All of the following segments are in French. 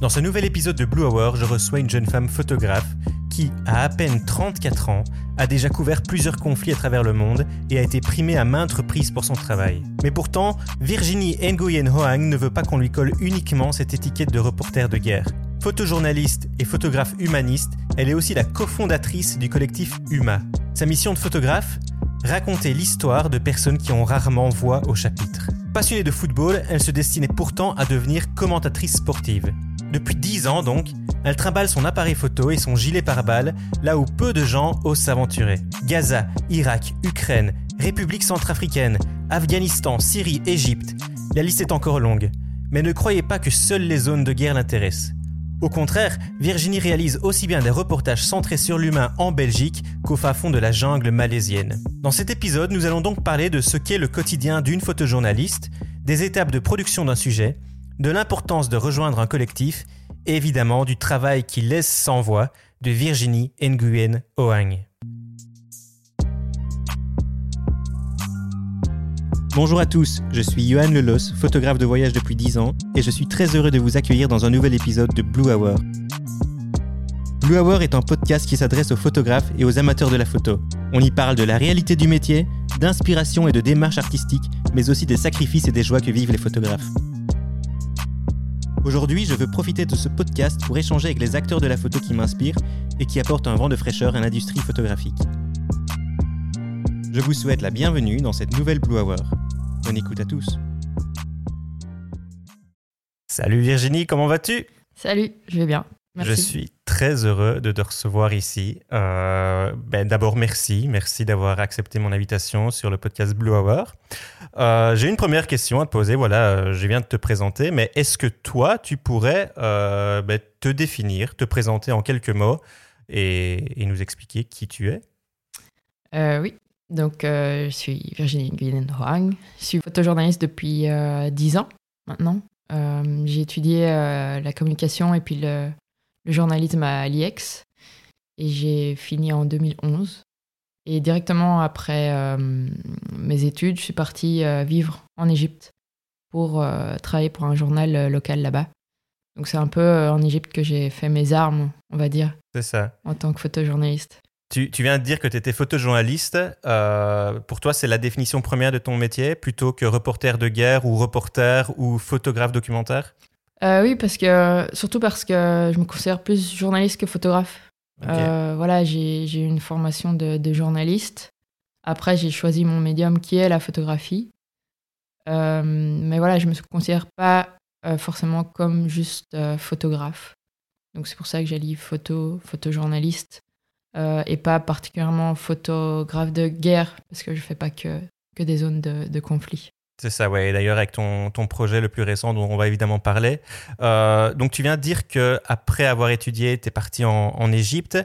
Dans ce nouvel épisode de Blue Hour, je reçois une jeune femme photographe qui, à à peine 34 ans, a déjà couvert plusieurs conflits à travers le monde et a été primée à maintes reprises pour son travail. Mais pourtant, Virginie Nguyen Hoang ne veut pas qu'on lui colle uniquement cette étiquette de reporter de guerre. Photojournaliste et photographe humaniste, elle est aussi la cofondatrice du collectif Huma. Sa mission de photographe? Raconter l'histoire de personnes qui ont rarement voix au chapitre. Passionnée de football, elle se destinait pourtant à devenir commentatrice sportive. Depuis 10 ans donc, elle trimballe son appareil photo et son gilet pare-balles là où peu de gens osent s'aventurer. Gaza, Irak, Ukraine, République centrafricaine, Afghanistan, Syrie, Égypte. La liste est encore longue. Mais ne croyez pas que seules les zones de guerre l'intéressent. Au contraire, Virginie réalise aussi bien des reportages centrés sur l'humain en Belgique qu'au fin fond de la jungle malaisienne. Dans cet épisode, nous allons donc parler de ce qu'est le quotidien d'une photojournaliste, des étapes de production d'un sujet, de l'importance de rejoindre un collectif et évidemment du travail qui laisse sans voix de Virginie Nguyen Oang. Bonjour à tous, je suis Johan Lelos, photographe de voyage depuis 10 ans, et je suis très heureux de vous accueillir dans un nouvel épisode de Blue Hour. Blue Hour est un podcast qui s'adresse aux photographes et aux amateurs de la photo. On y parle de la réalité du métier, d'inspiration et de démarche artistique, mais aussi des sacrifices et des joies que vivent les photographes. Aujourd'hui, je veux profiter de ce podcast pour échanger avec les acteurs de la photo qui m'inspirent et qui apportent un vent de fraîcheur à l'industrie photographique. Je vous souhaite la bienvenue dans cette nouvelle Blue Hour. Bonne écoute à tous. Salut Virginie, comment vas-tu? Salut, je vais bien. Merci. Je suis très heureux de te recevoir ici. Euh, ben, D'abord, merci. Merci d'avoir accepté mon invitation sur le podcast Blue Hour. Euh, J'ai une première question à te poser. Voilà, euh, je viens de te présenter, mais est-ce que toi, tu pourrais euh, ben, te définir, te présenter en quelques mots et, et nous expliquer qui tu es? Oui, donc je suis Virginie Nguyen Hoang. Je suis photojournaliste depuis euh, 10 ans maintenant. J'ai étudié la communication et puis le, le journalisme à l'IEX et j'ai fini en 2011. Et directement après euh, mes études, je suis partie euh, vivre en Égypte pour euh, travailler pour un journal local là-bas. Donc c'est un peu en Égypte que j'ai fait mes armes, on va dire, C'est ça. en tant que photojournaliste. Tu, tu viens de dire que tu étais photojournaliste. Pour toi, c'est la définition première de ton métier plutôt que reporter de guerre ou reporter ou photographe documentaire? Euh, oui, parce que surtout parce que je me considère plus journaliste que photographe. Euh, voilà, j'ai eu une formation de, de journaliste. Après, j'ai choisi mon médium qui est la photographie. Euh, mais voilà, je me considère pas forcément comme juste photographe. Donc c'est pour ça que j'allie photo, photojournaliste et pas particulièrement photographe de guerre parce que je fais pas que, que des zones de, de conflit. C'est ça, ouais. D'ailleurs, avec ton, ton projet le plus récent, dont on va évidemment parler. Euh, donc, tu viens de dire que après avoir étudié, tu es parti en, en Égypte.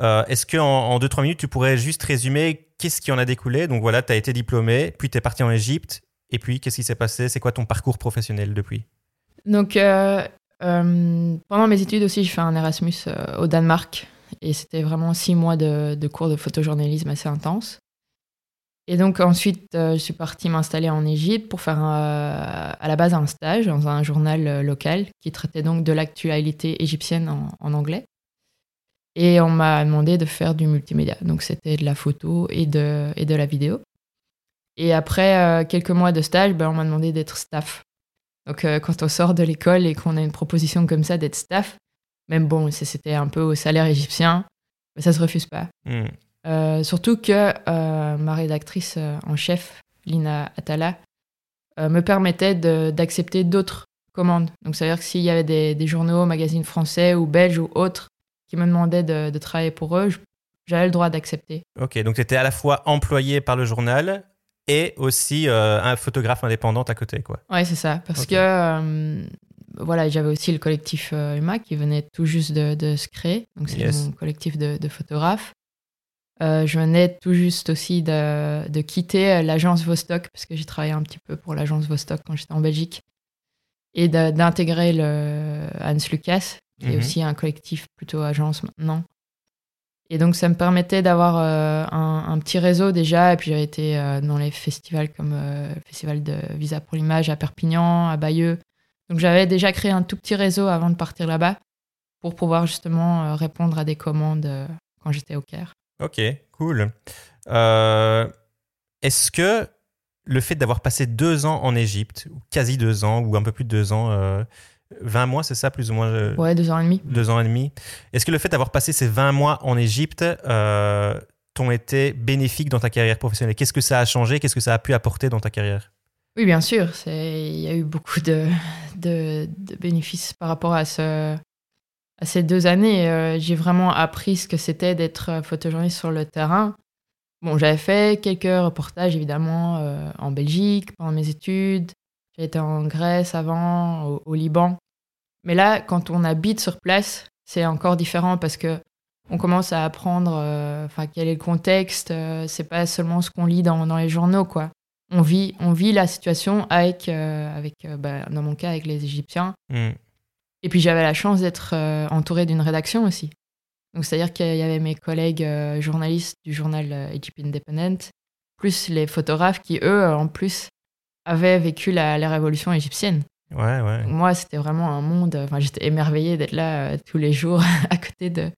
Euh, Est-ce qu'en en 2-3 minutes, tu pourrais juste résumer qu'est-ce qui en a découlé? Donc voilà, tu as été diplômé, puis tu es parti en Égypte. Et puis, qu'est-ce qui s'est passé? C'est quoi ton parcours professionnel depuis? Donc, euh, pendant mes études aussi, j'ai fait un Erasmus au Danemark. Et c'était vraiment six mois de, de cours de photojournalisme assez intense. Et donc, ensuite, euh, je suis partie m'installer en Égypte pour faire un- à la base un stage dans un journal euh, local qui traitait donc de l'actualité égyptienne en, anglais. Et on m'a demandé de faire du multimédia. Donc, c'était de la photo et de, et de la vidéo. Et après euh, quelques mois de stage, ben, on m'a demandé d'être staff. Donc, euh, quand on sort de l'école et qu'on a une proposition comme ça d'être staff, même bon, c'était un peu au salaire égyptien, ça se refuse pas. Hmm. Euh, surtout que euh, ma rédactrice euh, en chef, Lina Atala, me permettait d'accepter d'autres commandes. Donc, ça veut dire que s'il y avait des, des journaux, magazines français ou belges ou autres qui me demandaient de, de travailler pour eux, j'avais le droit d'accepter. Ok, donc tu étais à la fois employé par le journal et aussi euh, un photographe indépendante à côté, quoi. Ouais, c'est ça. Parce que euh, voilà, j'avais aussi le collectif euh, qui venait tout juste de, de se créer. Donc, c'est Yes. mon collectif de, de photographes. Euh, je venais tout juste aussi de, de quitter euh, l'agence Vostok, parce que j'ai travaillé un petit peu pour l'agence Vostok quand j'étais en Belgique, et d'intégrer le Hans Lucas, qui est Mhm. aussi un collectif plutôt agence maintenant. Et donc, ça me permettait d'avoir euh, un, un petit réseau déjà. Et puis, j'avais été euh, dans les festivals comme le festival de Visa pour l'image à Perpignan, à Bayeux. Donc j'avais déjà créé un tout petit réseau avant de partir là-bas pour pouvoir justement répondre à des commandes quand j'étais au Caire. Ok, cool. Euh, Est-ce que le fait d'avoir passé deux ans en Égypte, ou quasi deux ans, ou un peu plus de deux ans, euh, 20 mois, c'est ça, plus ou moins euh, Ouais, deux ans et demi. Deux ans et demi. Est-ce que le fait d'avoir passé ces 20 mois en Égypte euh, t'ont été bénéfiques dans ta carrière professionnelle? Qu'est-ce que ça a changé? Qu'est-ce que ça a pu apporter dans ta carrière? Oui, bien sûr. Il y a eu beaucoup de, de, de bénéfices par rapport à, ce, ces deux années. Euh, J'ai vraiment appris ce que c'était d'être euh, photojournaliste sur le terrain. Bon, j'avais fait quelques reportages, évidemment, euh, en Belgique pendant mes études. J'ai été en Grèce avant, au, Liban. Mais là, quand on habite sur place, c'est encore différent parce que on commence à apprendre quel est le contexte. euh, c'est pas seulement ce qu'on lit dans, les journaux, quoi on vit, on vit la situation avec, avec bah, dans mon cas, avec les Égyptiens. Hmm. Et puis j'avais la chance d'être euh, entourée d'une rédaction aussi. Donc c'est-à-dire qu'il y avait mes collègues euh, journalistes du journal euh, Egypt Independent, plus les photographes qui, eux, en plus, avaient vécu la, la révolution égyptienne. Ouais, ouais. Donc, moi, c'était vraiment un monde. Enfin, j'étais émerveillée d'être là euh, tous les jours à côté de,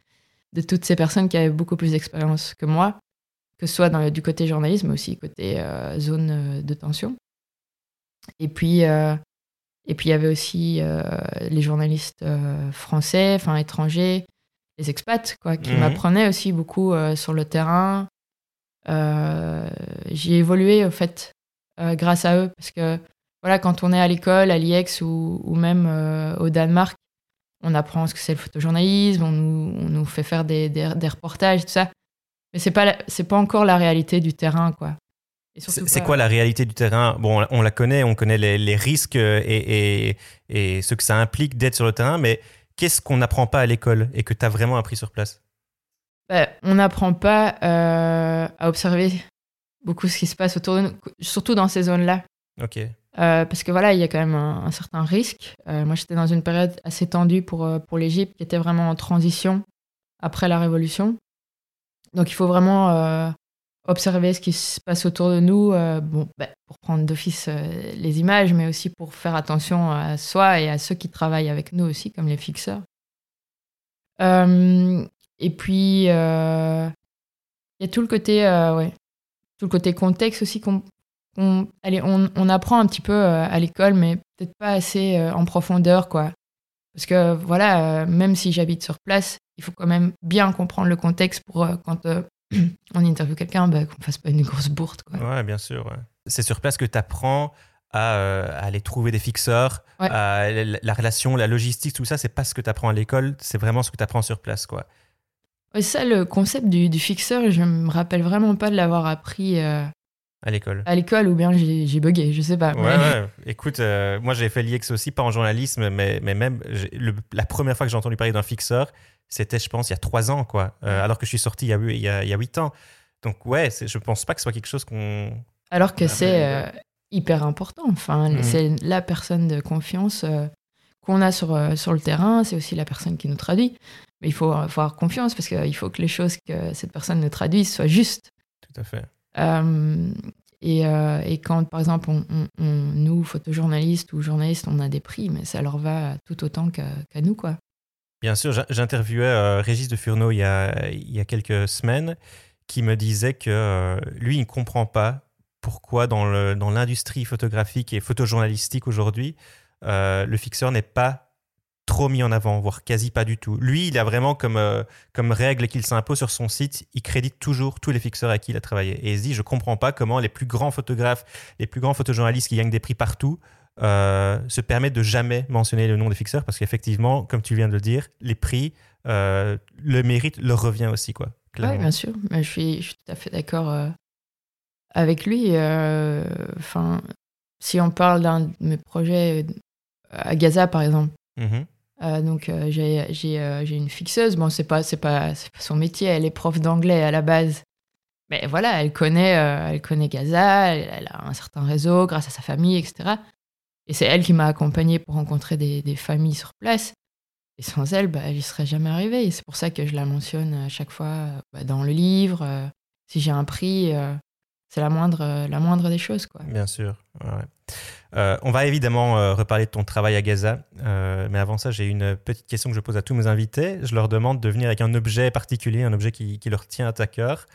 de toutes ces personnes qui avaient beaucoup plus d'expérience que moi, que ce soit dans, le- du côté journalisme, mais aussi côté euh, zone euh, de tension. Et puis, euh, et puis il y avait aussi euh, les journalistes euh, français, enfin étrangers, les expats, quoi, qui Mhm. m'apprenaient aussi beaucoup euh, sur le terrain. J'ai évolué, au fait, grâce à eux, parce que voilà, quand on est à l'école, à l'IEX ou, ou même au Danemark, on apprend ce que c'est le photojournalisme, on nous, on nous fait faire des, des, des reportages, tout ça. Mais c'est pas c'est pas encore la réalité du terrain, quoi. C'est quoi la réalité du terrain? Bon, on la connaît, on connaît les, les risques et, et, et ce que ça implique d'être sur le terrain, mais qu'est-ce qu'on n'apprend pas à l'école et que tu as vraiment appris sur place? Bah, on n'apprend pas euh, à observer beaucoup ce qui se passe autour de nous, surtout dans ces zones-là. Ok. Euh, parce que voilà, il y a quand même un, un certain risque. Euh, moi, j'étais dans une période assez tendue pour, euh, pour l'Égypte, qui était vraiment en transition après la Révolution. Donc, il faut vraiment euh, observer ce qui se passe autour de nous, euh, bon, bah, pour prendre d'office euh, les images, mais aussi pour faire attention à soi et à ceux qui travaillent avec nous aussi, comme les fixeurs. Euh, et puis, il y a tout le côté, ouais, tout le côté contexte aussi qu'on on, allez, on, apprend un petit peu à l'école, mais peut-être pas assez en profondeur, quoi. Parce que voilà, même si j'habite sur place, il faut quand même bien comprendre le contexte pour quand on interviewe quelqu'un, bah, qu'on fasse pas une grosse bourde, quoi. Ouais, bien sûr. ouais. C'est sur place que tu apprends à, euh, à aller trouver des fixeurs, Ouais. à la, la relation, la logistique, tout ça, c'est pas ce que tu apprends à l'école, c'est vraiment ce que tu apprends sur place, quoi. Ouais, ça, le concept du, du fixeur, je me rappelle vraiment pas de l'avoir appris euh, À l'école. à l'école ou bien j'ai bugué, je sais pas. Ouais, mais- ouais. Écoute, euh, moi j'ai fait l'IEX aussi, pas en journalisme, mais, mais même le- la première fois que j'ai entendu parler d'un fixeur, c'était, je pense, il y a trois ans, quoi. Euh, alors que je suis sorti il y a, huit- il y a, il y a huit ans. Donc, ouais, c'est- je pense pas que ce soit quelque chose qu'on. Alors que c'est euh, hyper important. Enfin, Mhm. c'est la personne de confiance euh, qu'on a sur, sur le terrain. C'est aussi la personne qui nous traduit. Mais il faut, avoir confiance parce qu'il faut que les choses que cette personne nous traduise soient justes. Tout à fait. Et, euh, et quand, par exemple, on, on- on- nous, photojournalistes ou journalistes, on a des prix, mais ça leur va tout autant qu'à qu'à nous, quoi. Bien sûr, j'in- j'interviewais euh, Régis de Furneaux il y, a, quelques semaines qui me disait que euh, lui, il ne comprend pas pourquoi dans l'industrie photographique et photojournalistique aujourd'hui, euh, le fixeur n'est pas trop mis en avant, voire quasi pas du tout. Lui, il a vraiment comme, comme règle qu'il s'impose sur son site, il crédite toujours tous les fixeurs à qui il a travaillé. Et il se dit, je comprends pas comment les plus grands photographes, les plus grands photojournalistes qui gagnent des prix partout, euh, se permettent de jamais mentionner le nom des fixeurs parce qu'effectivement, comme tu viens de le dire, les prix, euh, le mérite leur revient aussi, quoi. Oui, bien sûr. Mais je, suis, je suis tout à fait d'accord euh, avec lui. Enfin, si on parle d'un de mes projets à Gaza, par exemple, Mhm. euh, donc j'ai une fixeuse. Bon, c'est pas son métier. Elle est prof d'anglais à la base. Mais voilà, elle connaît euh, elle connaît Gaza. Elle, elle a un certain réseau grâce à sa famille, etc. Et c'est elle qui m'a accompagnée pour rencontrer des, des familles sur place. Et sans elle, bah, j'y serais jamais arrivée. Et c'est pour ça que je la mentionne à chaque fois bah, dans le livre. euh, si j'ai un prix, euh, c'est la moindre, euh, la moindre des choses. Quoi. Bien sûr. Euh, on va évidemment euh, reparler de ton travail à Gaza, euh, mais avant ça, j'ai une petite question que je pose à tous mes invités. Je leur demande de venir avec un objet particulier, un objet qui, leur tient à ta cœur.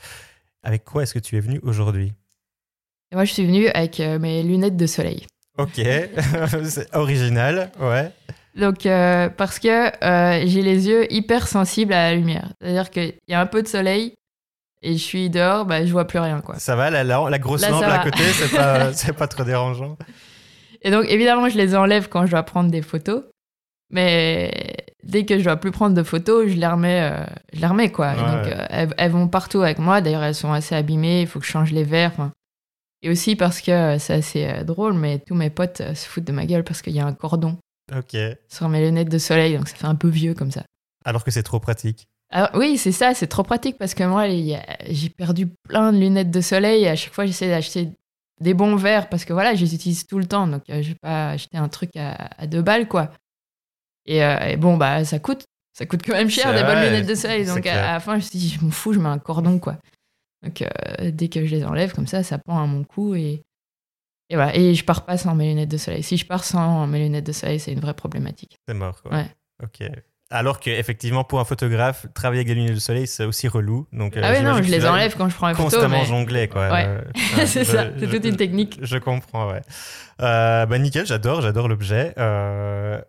Avec quoi est-ce que tu es venu aujourd'hui? Moi, je suis venu avec mes lunettes de soleil. Ok, c'est original, ouais. Donc, parce que j'ai les yeux hyper sensibles à la lumière. C'est-à-dire qu'il y a un peu de soleil, et je suis dehors, bah, je vois plus rien. Quoi. Ça va, la, la, grosse lampe à côté, c'est pas, pas trop dérangeant. Et donc, évidemment, je les enlève quand je dois prendre des photos. Mais dès que je dois plus prendre de photos, je les remets, euh, je les remets quoi. donc, euh, elles, vont partout avec moi. D'ailleurs, elles sont assez abîmées. Il faut que je change les verres. Et aussi parce que euh, c'est assez drôle, mais tous mes potes se foutent de ma gueule parce qu'il y a un cordon sur mes lunettes de soleil. Donc, ça fait un peu vieux comme ça. Alors que c'est trop pratique. Alors, oui, c'est ça, c'est trop pratique parce que moi, j'ai perdu plein de lunettes de soleil et à chaque fois, j'essaie d'acheter des bons verres parce que voilà, je les utilise tout le temps. Donc, euh, je vais pas acheter un truc à, deux balles, quoi. Euh, et, bon, bah, ça coûte. Ça coûte quand même cher, des bonnes lunettes de soleil. Donc, à, la fin, je me suis dit, je m'en fous, je mets un cordon, quoi. Donc, euh, dès que je les enlève, comme ça, ça pend à mon cou et, et voilà. Et je pars pas sans mes lunettes de soleil. Si je pars sans mes lunettes de soleil, c'est une vraie problématique. C'est mort, quoi. Ouais. Ok. Alors qu'effectivement, pour un photographe, travailler avec des lunettes de soleil, c'est aussi relou. Donc, euh, ah oui, non, je les enlève quand je prends les photos. Constamment jongler, quoi. Ouais. Euh, c'est ça, c'est toute une technique. Je comprends, ouais. Euh, bah, nickel, j'adore, j'adore l'objet.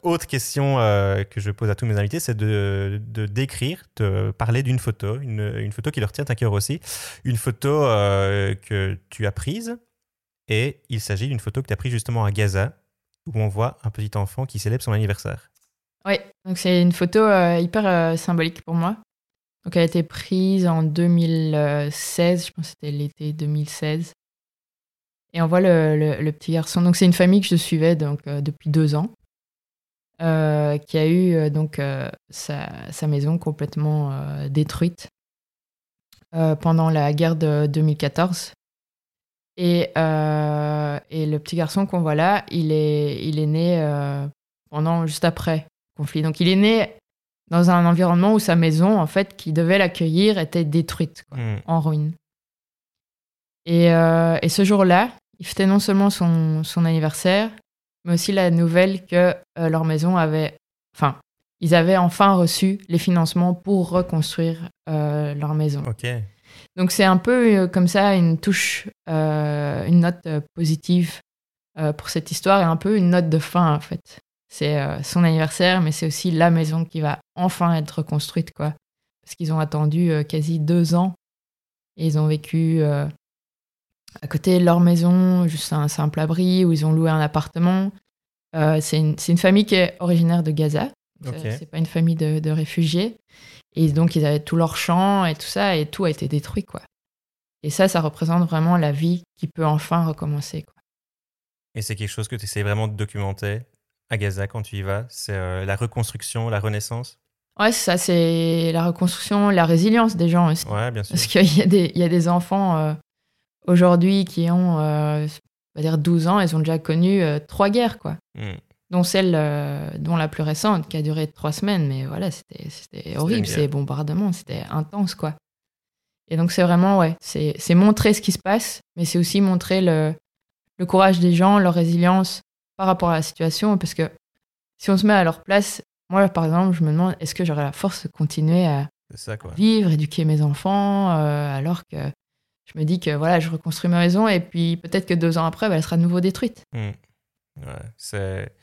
autre question que je pose à tous mes invités, c'est de, de, décrire, de parler d'une photo, une, une, photo qui leur tient à cœur aussi. Une photo que tu as prise, et il s'agit d'une photo que tu as prise justement à Gaza, où on voit un petit enfant qui célèbre son anniversaire. Oui, donc c'est une photo euh, hyper euh, symbolique pour moi. Donc elle a été prise en 2016, je pense que c'était l'été 2016. Et on voit le, le, petit garçon. Donc c'est une famille que je suivais donc, euh, depuis deux ans, qui a eu donc sa, sa, maison complètement détruite pendant la guerre de 2014. Et, et le petit garçon qu'on voit là, il est, il est né pendant juste après donc il est né dans un environnement où sa maison, en fait, qui devait l'accueillir, était détruite, hmm. en ruine. Euh, et, ce jour-là, il fêtait non seulement son, anniversaire, mais aussi la nouvelle que euh, leur maison avait, enfin, ils avaient enfin reçu les financements pour reconstruire euh, leur maison. Donc c'est un peu comme ça une touche, une note positive pour cette histoire et un peu une note de fin en fait. C'est euh, son anniversaire, mais c'est aussi la maison qui va enfin être reconstruite, quoi. Parce qu'ils ont attendu euh, quasi deux ans et ils ont vécu euh, à côté de leur maison, juste un simple abri où ils ont loué un appartement. c'est une, une, famille qui est originaire de Gaza. C'est pas une famille de, de, réfugiés. Et donc, ils avaient tout leur champ et tout ça, et tout a été détruit, quoi. Et ça, ça représente vraiment la vie qui peut enfin recommencer, quoi. Et c'est quelque chose que tu essaies vraiment de documenter à Gaza quand tu y vas C'est euh, la reconstruction, la renaissance? Ouais, ça, c'est la reconstruction, la résilience des gens aussi. Ouais, bien sûr. Parce qu'il y, a des, y a des enfants euh, aujourd'hui qui ont, euh, on va dire 12 ans, ils ont déjà connu trois guerres, quoi. Hmm. Dont celle, dont la plus récente, qui a duré trois semaines. Mais voilà, c'était horrible, ces bombardements, c'était intense, quoi. Et donc, c'est vraiment, ouais, c'est montrer ce qui se passe, mais c'est aussi montrer le, le courage des gens, leur résilience, par rapport à la situation, parce que si on se met à leur place, moi, par exemple, je me demande, est-ce que j'aurais la force de continuer à vivre, éduquer mes enfants, euh, alors que je me dis que voilà, je reconstruis ma maison et puis peut-être que deux ans après, bah, elle sera de nouveau détruite. Hmm. Ouais, c'est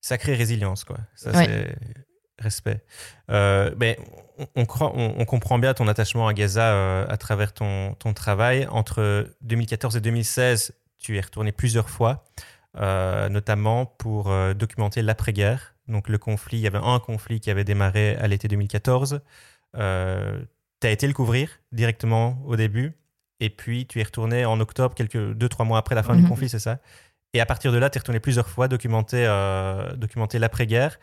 sacrée résilience, quoi. Ça, c'est respect. Euh, mais on, croit, on, comprend bien ton attachement à Gaza euh, à travers ton, ton travail. Entre 2014 et 2016, tu es retourné plusieurs fois. Euh, notamment pour euh, documenter l'après-guerre. Donc le conflit, il y avait un conflit qui avait démarré à l'été 2014. Euh, tu as été le couvrir directement au début, et puis tu es retourné en octobre, quelques deux, trois mois après la fin du mhm. conflit, c'est ça Et à partir de là, tu es retourné plusieurs fois documenter, documenter l'après-guerre.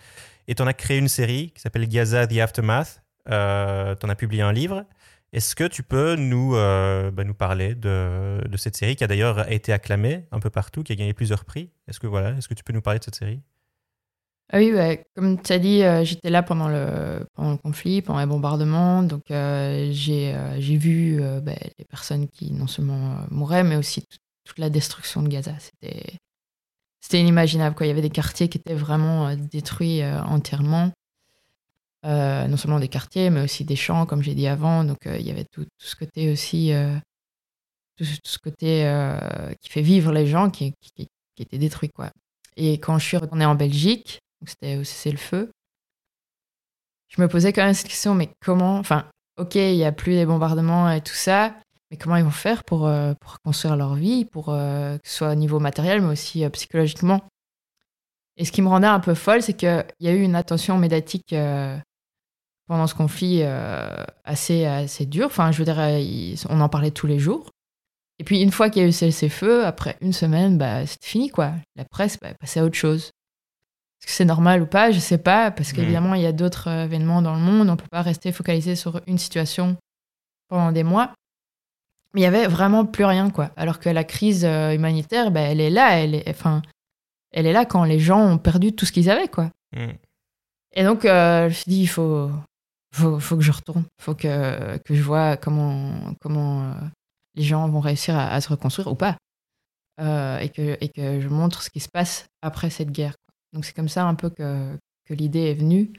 Et tu en as créé une série qui s'appelle Gaza The Aftermath. tu en as publié un livre. Est-ce que tu peux nous, euh, bah, parler de, cette série qui a d'ailleurs été acclamée un peu partout, qui a gagné plusieurs prix? Est-ce que, tu peux nous parler de cette série? Ah oui, comme tu as dit, euh, j'étais là pendant le, pendant conflit, pendant les bombardements. Donc, euh, j'ai vu bah, les personnes qui non seulement mouraient, mais aussi toute la destruction de Gaza. C'était inimaginable. Quoi. Il y avait des quartiers qui étaient vraiment détruits entièrement. Euh, non seulement des quartiers, mais aussi des champs, comme j'ai dit avant. Donc il y avait tout, ce côté aussi, tout, ce côté qui fait vivre les gens qui, était détruit. Quoi. Et quand je suis retournée en Belgique, c'était au cessez-le-feu, je me posais quand même cette question, mais comment, enfin, ok, il n'y a plus des bombardements et tout ça, mais comment ils vont faire pour, euh, pour construire leur vie, pour euh, que ce soit au niveau matériel, mais aussi euh, psychologiquement? Et ce qui me rendait un peu folle, c'est qu'il y a eu une attention médiatique pendant ce conflit assez, assez dur. Enfin, je veux dire, on en parlait tous les jours. Et puis, une fois qu'il y a eu ces feux, après une semaine, bah, c'était fini, quoi. La presse bah, passait à autre chose. Est-ce que c'est normal ou pas? Je sais pas, parce qu'évidemment, il y a d'autres événements dans le monde. On peut pas rester focalisé sur une situation pendant des mois. Mais il y avait vraiment plus rien, quoi. Alors que la crise euh, humanitaire, ben, elle est là, elle est, enfin, elle est là quand les gens ont perdu tout ce qu'ils avaient, quoi. Mm. Et donc, euh, je me suis dit, il faut, faut, faut, que je retourne, il faut que, que je vois comment, comment euh, les gens vont réussir à, se reconstruire ou pas. et, que, et que je montre ce qui se passe après cette guerre. Donc, c'est comme ça un peu que, que l'idée est venue.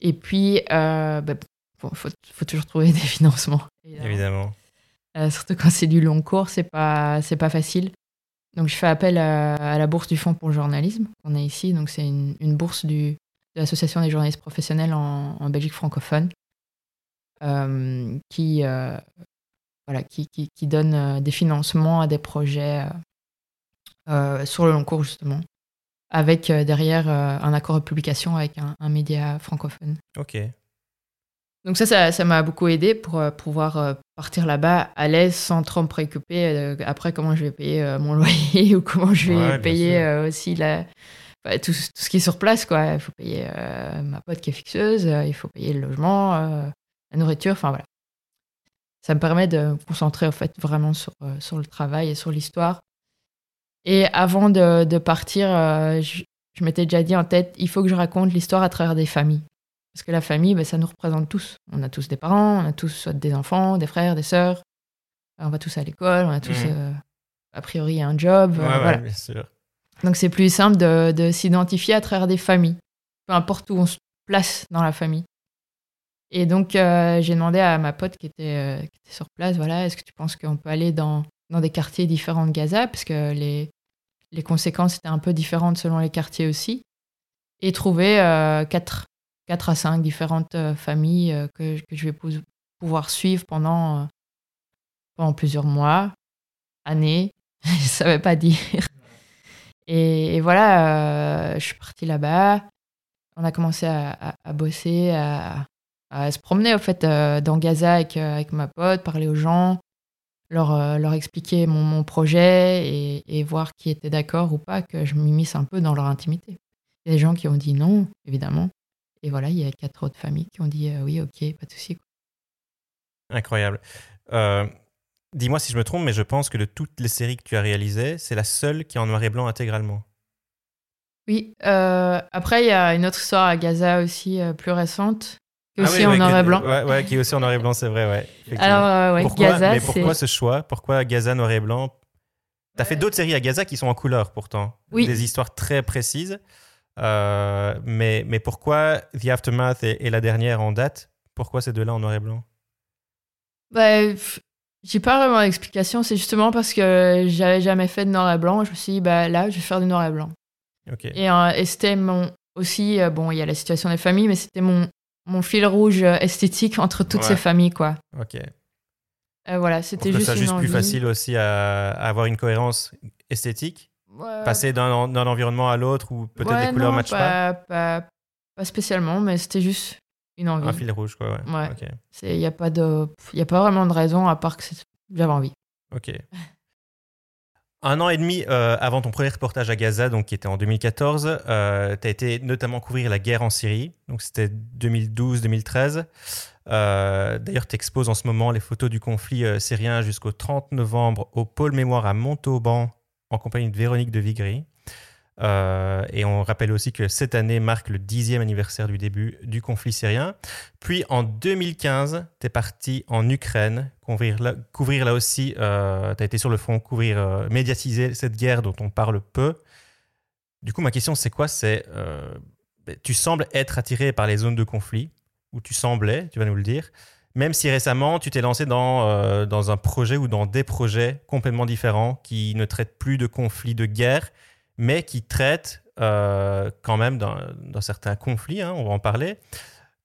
Et puis, il ben, faut, faut, toujours trouver des financements. Évidemment. Euh, surtout quand c'est du long cours, c'est pas, c'est pas facile. Donc je fais appel à, la bourse du Fonds pour le journalisme qu'on a ici. Donc c'est une, une, bourse du, de l'Association des journalistes professionnels en, en Belgique francophone euh, qui, euh, voilà, qui, qui, qui, donne des financements à des projets sur le long cours justement, avec derrière un accord de publication avec un, un média francophone. Ok. Donc ça, ça m'a beaucoup aidé pour euh, pouvoir euh, partir là-bas à l'aise sans trop me préoccuper euh, après comment je vais payer mon loyer ou comment je vais payer aussi la, tout, ce qui est sur place. Quoi. Il faut payer ma pote qui est fixeuse, il faut payer le logement, la nourriture, enfin voilà. Ça me permet de me concentrer en fait vraiment sur, sur le travail et sur l'histoire. Et avant de, de partir, je, je m'étais déjà dit en tête, il faut que je raconte l'histoire à travers des familles. Parce que la famille, ben, ça nous représente tous. On a tous des parents, on a tous soit des enfants, des frères, des sœurs. On va tous à l'école, on a tous, mmh. euh, a priori, un job. Euh, voilà. bien sûr. Donc c'est plus simple de, de s'identifier à travers des familles, peu importe où on se place dans la famille. Et donc euh, j'ai demandé à ma pote qui était, qui était sur place, voilà, est-ce que tu penses qu'on peut aller dans, dans des quartiers différents de Gaza, parce que les, les conséquences étaient un peu différentes selon les quartiers aussi, et trouver quatre 4 à 5 différentes euh, familles euh, que, que, je vais pouvoir suivre pendant, euh, pendant plusieurs mois, années, je ne savais pas dire. Et, voilà, je suis partie là-bas. On a commencé à, bosser, à, se promener au fait dans Gaza avec, avec ma pote, parler aux gens, leur, leur expliquer mon, mon projet et, voir qui était d'accord ou pas, que je m'immisce un peu dans leur intimité. Il y a des gens qui ont dit non, évidemment. Et voilà, il y a quatre autres familles qui ont dit euh, oui, ok, pas de souci. Incroyable. Euh, dis-moi si je me trompe, mais je pense que de toutes les séries que tu as réalisées, c'est la seule qui est en noir et blanc intégralement. Oui. Euh, après, il y a une autre histoire à Gaza aussi, plus récente, qui est ah aussi en noir et blanc. Ouais, ouais, qui est aussi en noir et blanc, c'est vrai, ouais. Alors, ouais, pourquoi, Gaza, Mais pourquoi ce choix? Pourquoi Gaza noir et blanc? T'as fait d'autres séries à Gaza qui sont en couleur pourtant. Oui. Des histoires très précises. Euh, mais, mais pourquoi The Aftermath et, la dernière en date? Pourquoi ces deux-là en noir et blanc? Bah, J'ai pas vraiment d'explication. C'est justement parce que j'avais jamais fait de noir et blanc. Je me suis dit, bah, là, je vais faire du noir et blanc. Et, euh, et c'était mon, aussi, euh, bon, il y a la situation des familles, mais c'était mon, mon fil rouge esthétique entre toutes ces familles, quoi. Ok. voilà, c'était juste. C'est juste plus facile aussi à, à, avoir une cohérence esthétique? Passer d'un environnement à l'autre ou peut-être des couleurs ne matchent pas, pas, pas spécialement, mais c'était juste une envie. Un fil rouge, quoi, ouais. Il n'y a, pas de, y a pas vraiment de raison à part que j'avais envie. Ok. Un an et demi euh, avant ton premier reportage à Gaza, donc qui était en 2014, euh, tu as été notamment couvrir la guerre en Syrie. Donc c'était 2012-2013. Euh, D'ailleurs, tu exposes en ce moment les photos du conflit euh, syrien jusqu'au 30 novembre au pôle mémoire à Montauban en compagnie de Véronique de Vigry. Euh, et on rappelle aussi que cette année marque le dixième anniversaire du début du conflit syrien. Puis en 2015, tu es parti en Ukraine, couvrir là, aussi, euh, tu as été sur le front, couvrir, euh, médiatiser cette guerre dont on parle peu. Du coup, ma question, c'est quoi? C'est ben, tu sembles être attiré par les zones de conflit, ou tu semblais, tu vas nous le dire, même si récemment, tu t'es lancé dans, dans un projet ou dans des projets complètement différents qui ne traitent plus de conflits, de guerre, mais qui traite euh, quand même d'un certain conflit, hein, on va en parler.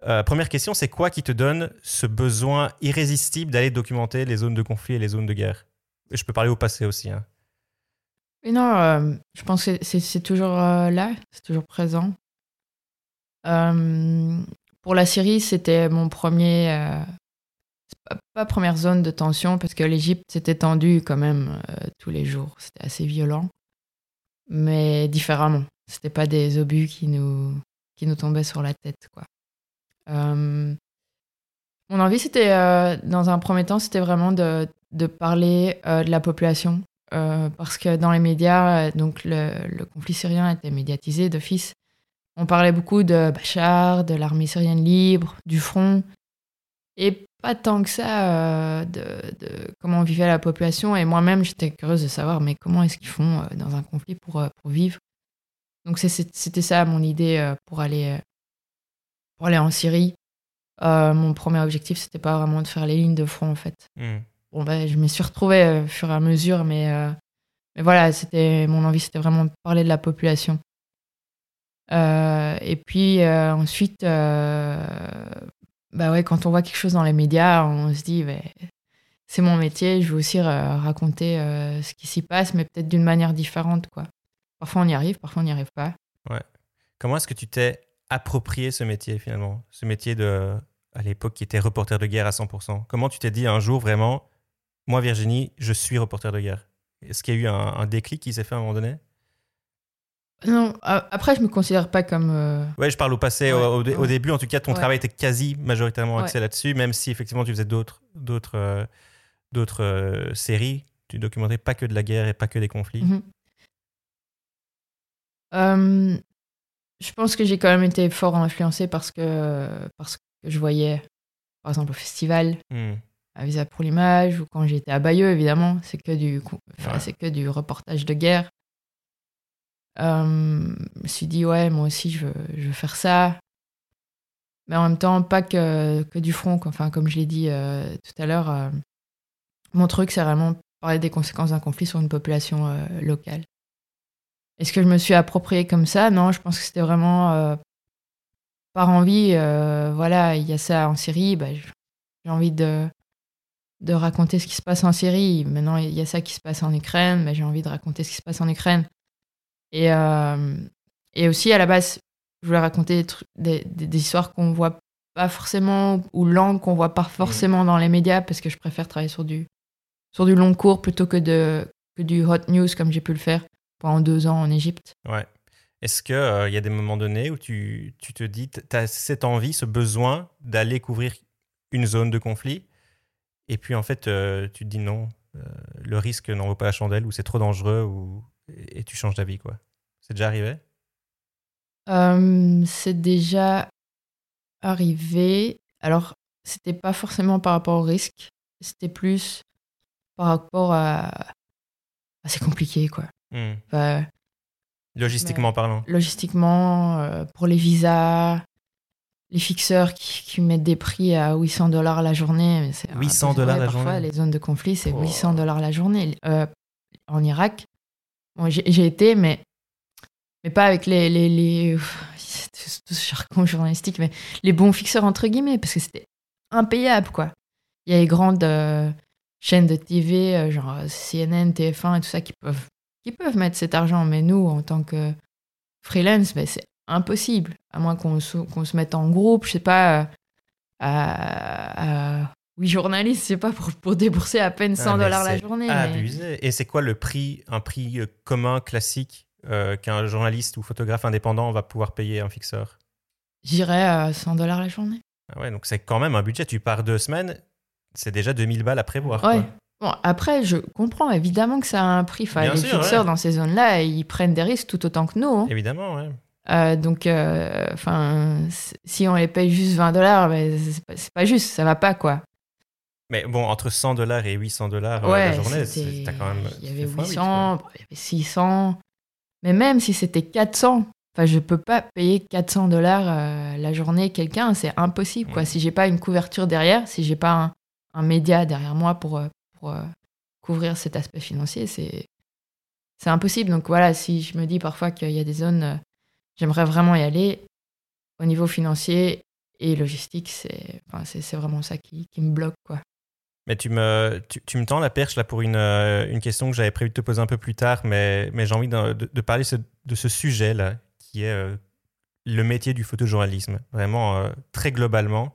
Euh, première question, c'est quoi qui te donne ce besoin irrésistible d'aller documenter les zones de conflit et les zones de guerre? Je peux parler au passé aussi. Hein. non, euh, je pense que c'est toujours là, c'est toujours présent. pour la Syrie, c'était mon premier, pas, première zone de tension parce que l'Égypte s'était tendue quand même tous les jours. C'était assez violent mais différemment. C'était pas des obus qui nous, qui nous tombaient sur la tête, quoi. Euh, mon envie, c'était, euh, dans un premier temps, c'était vraiment de, de parler euh, de la population. parce que dans les médias, donc le, le, conflit syrien était médiatisé d'office. On parlait beaucoup de Bachar, de l'armée syrienne libre, du front. Et pas tant que ça euh, de, comment vivait la population. Et moi-même, j'étais curieuse de savoir, mais comment est-ce qu'ils font euh, dans un conflit pour, euh, pour vivre? Donc c'était ça mon idée pour aller, pour aller en Syrie. mon premier objectif, c'était pas vraiment de faire les lignes de front, en fait. Hmm. Bon, ben, je me suis retrouvée au fur et à mesure, mais, mais voilà, c'était mon envie, c'était vraiment de parler de la population. et puis ensuite, bah ouais, quand on voit quelque chose dans les médias, on se dit, c'est mon métier, je veux aussi raconter euh, ce qui s'y passe, mais peut-être d'une manière différente, quoi. Parfois on y arrive, parfois on n'y arrive pas. Ouais. Comment est-ce que tu t'es approprié ce métier finalement? Ce métier de, à l'époque qui était reporter de guerre à 100%. Comment tu t'es dit un jour vraiment, moi Virginie, je suis reporter de guerre? Est-ce qu'il y a eu un, un déclic qui s'est fait à un moment donné? Non, après, je me considère pas comme. Euh, ouais, je parle au passé. au, début, en tout cas, ton travail était quasi majoritairement axé là-dessus, même si effectivement tu faisais d'autres, d'autres, euh, d'autres euh, séries. Tu documentais pas que de la guerre et pas que des conflits. Mhm. je pense que j'ai quand même été fort influencé parce que, parce que je voyais, par exemple, au festival. Hmm. à Visa pour l'image ou quand j'étais à Bayeux évidemment c'est que du c'est que du reportage de guerre je me suis dit, ouais, moi aussi, je veux, faire ça. Mais en même temps, pas que, du front. Enfin, comme je l'ai dit euh, tout à l'heure, euh, mon truc, c'est vraiment parler des conséquences d'un conflit sur une population locale. Est-ce que je me suis approprié comme ça? Non, je pense que c'était vraiment par envie. voilà, il y a ça en Syrie, bah, j'ai envie de, raconter ce qui se passe en Syrie. Maintenant, il y a ça qui se passe en Ukraine, mais j'ai envie de raconter ce qui se passe en Ukraine. Et, euh, et aussi, à la base, je voulais raconter des, des, histoires qu'on voit pas forcément, ou langues qu'on voit pas forcément dans les médias, parce que je préfère travailler sur du, sur du long cours plutôt que, de, que du hot news, comme j'ai pu le faire pendant deux ans en Égypte. Ouais. Est-ce qu'il euh, y a des moments donnés où tu, tu te dis, tu as cette envie, ce besoin d'aller couvrir une zone de conflit, et puis en fait, euh, tu te dis non, le risque n'en vaut pas la chandelle, ou c'est trop dangereux, ou et tu changes d'avis, quoi? C'est déjà arrivé? Euh, C'est déjà arrivé. Alors, c'était pas forcément par rapport au risque, c'était plus par rapport à. c'est compliqué, quoi. Hmm. logistiquement parlant. Logistiquement, euh, pour les visas, les fixeurs qui, mettent des prix à 800 dollars la journée. 800 dollars la journée Les zones de conflit, c'est 800 dollars la journée. Euh, en Irak, j'ai été, mais, mais pas avec les, les, les tout ce jargon journalistique, mais les bons fixeurs entre guillemets, parce que c'était impayable, quoi. Il y a les grandes euh, chaînes de TV, euh, genre CNN, TF1 et tout ça, qui peuvent, qui peuvent mettre cet argent, mais nous, en tant que freelance, ben, c'est impossible, à moins qu'on se, qu'on se mette en groupe, je sais pas, euh, à, oui, journaliste, c'est pas pour, pour, débourser à peine 100 ah, dollars la journée. Abusé. Et c'est quoi le prix, un prix euh, commun, classique, euh, qu'un journaliste ou photographe indépendant va pouvoir payer un fixeur J'irais à 100 dollars la journée. Ah ouais, donc c'est quand même un budget. Tu pars deux semaines, c'est déjà 2000 balles à prévoir. Ouais, Bon, après, je comprends évidemment que ça a un prix. Enfin, Bien les sûr, fixeurs ouais. dans ces zones-là, ils prennent des risques tout autant que nous. hein. Évidemment, ouais. Euh, donc, euh, enfin, si on les paye juste 20 dollars, c'est pas, pas juste, ça va pas quoi. Mais bon, entre 100 dollars et 800 dollars la journée, t'as quand même. Il y avait fais fois huit, 800, il y avait 600. Mais même si c'était 400, enfin, je peux pas payer 400 dollars euh, la journée quelqu'un, c'est impossible quoi. Si j'ai pas une couverture derrière, si j'ai pas un, un média derrière moi pour, euh, pour euh, couvrir cet aspect financier, c'est c'est impossible. Donc voilà, si je me dis parfois qu'il y a des zones, euh, j'aimerais vraiment y aller au niveau financier et logistique, c'est enfin, c'est c'est vraiment ça qui, qui me bloque quoi. Mais tu me, tu, me tends la perche là pour une, euh, une question que j'avais prévu de te poser un peu plus tard, mais, mais j'ai envie de, parler de ce sujet là, qui est euh, le métier du photojournalisme, vraiment euh, très globalement.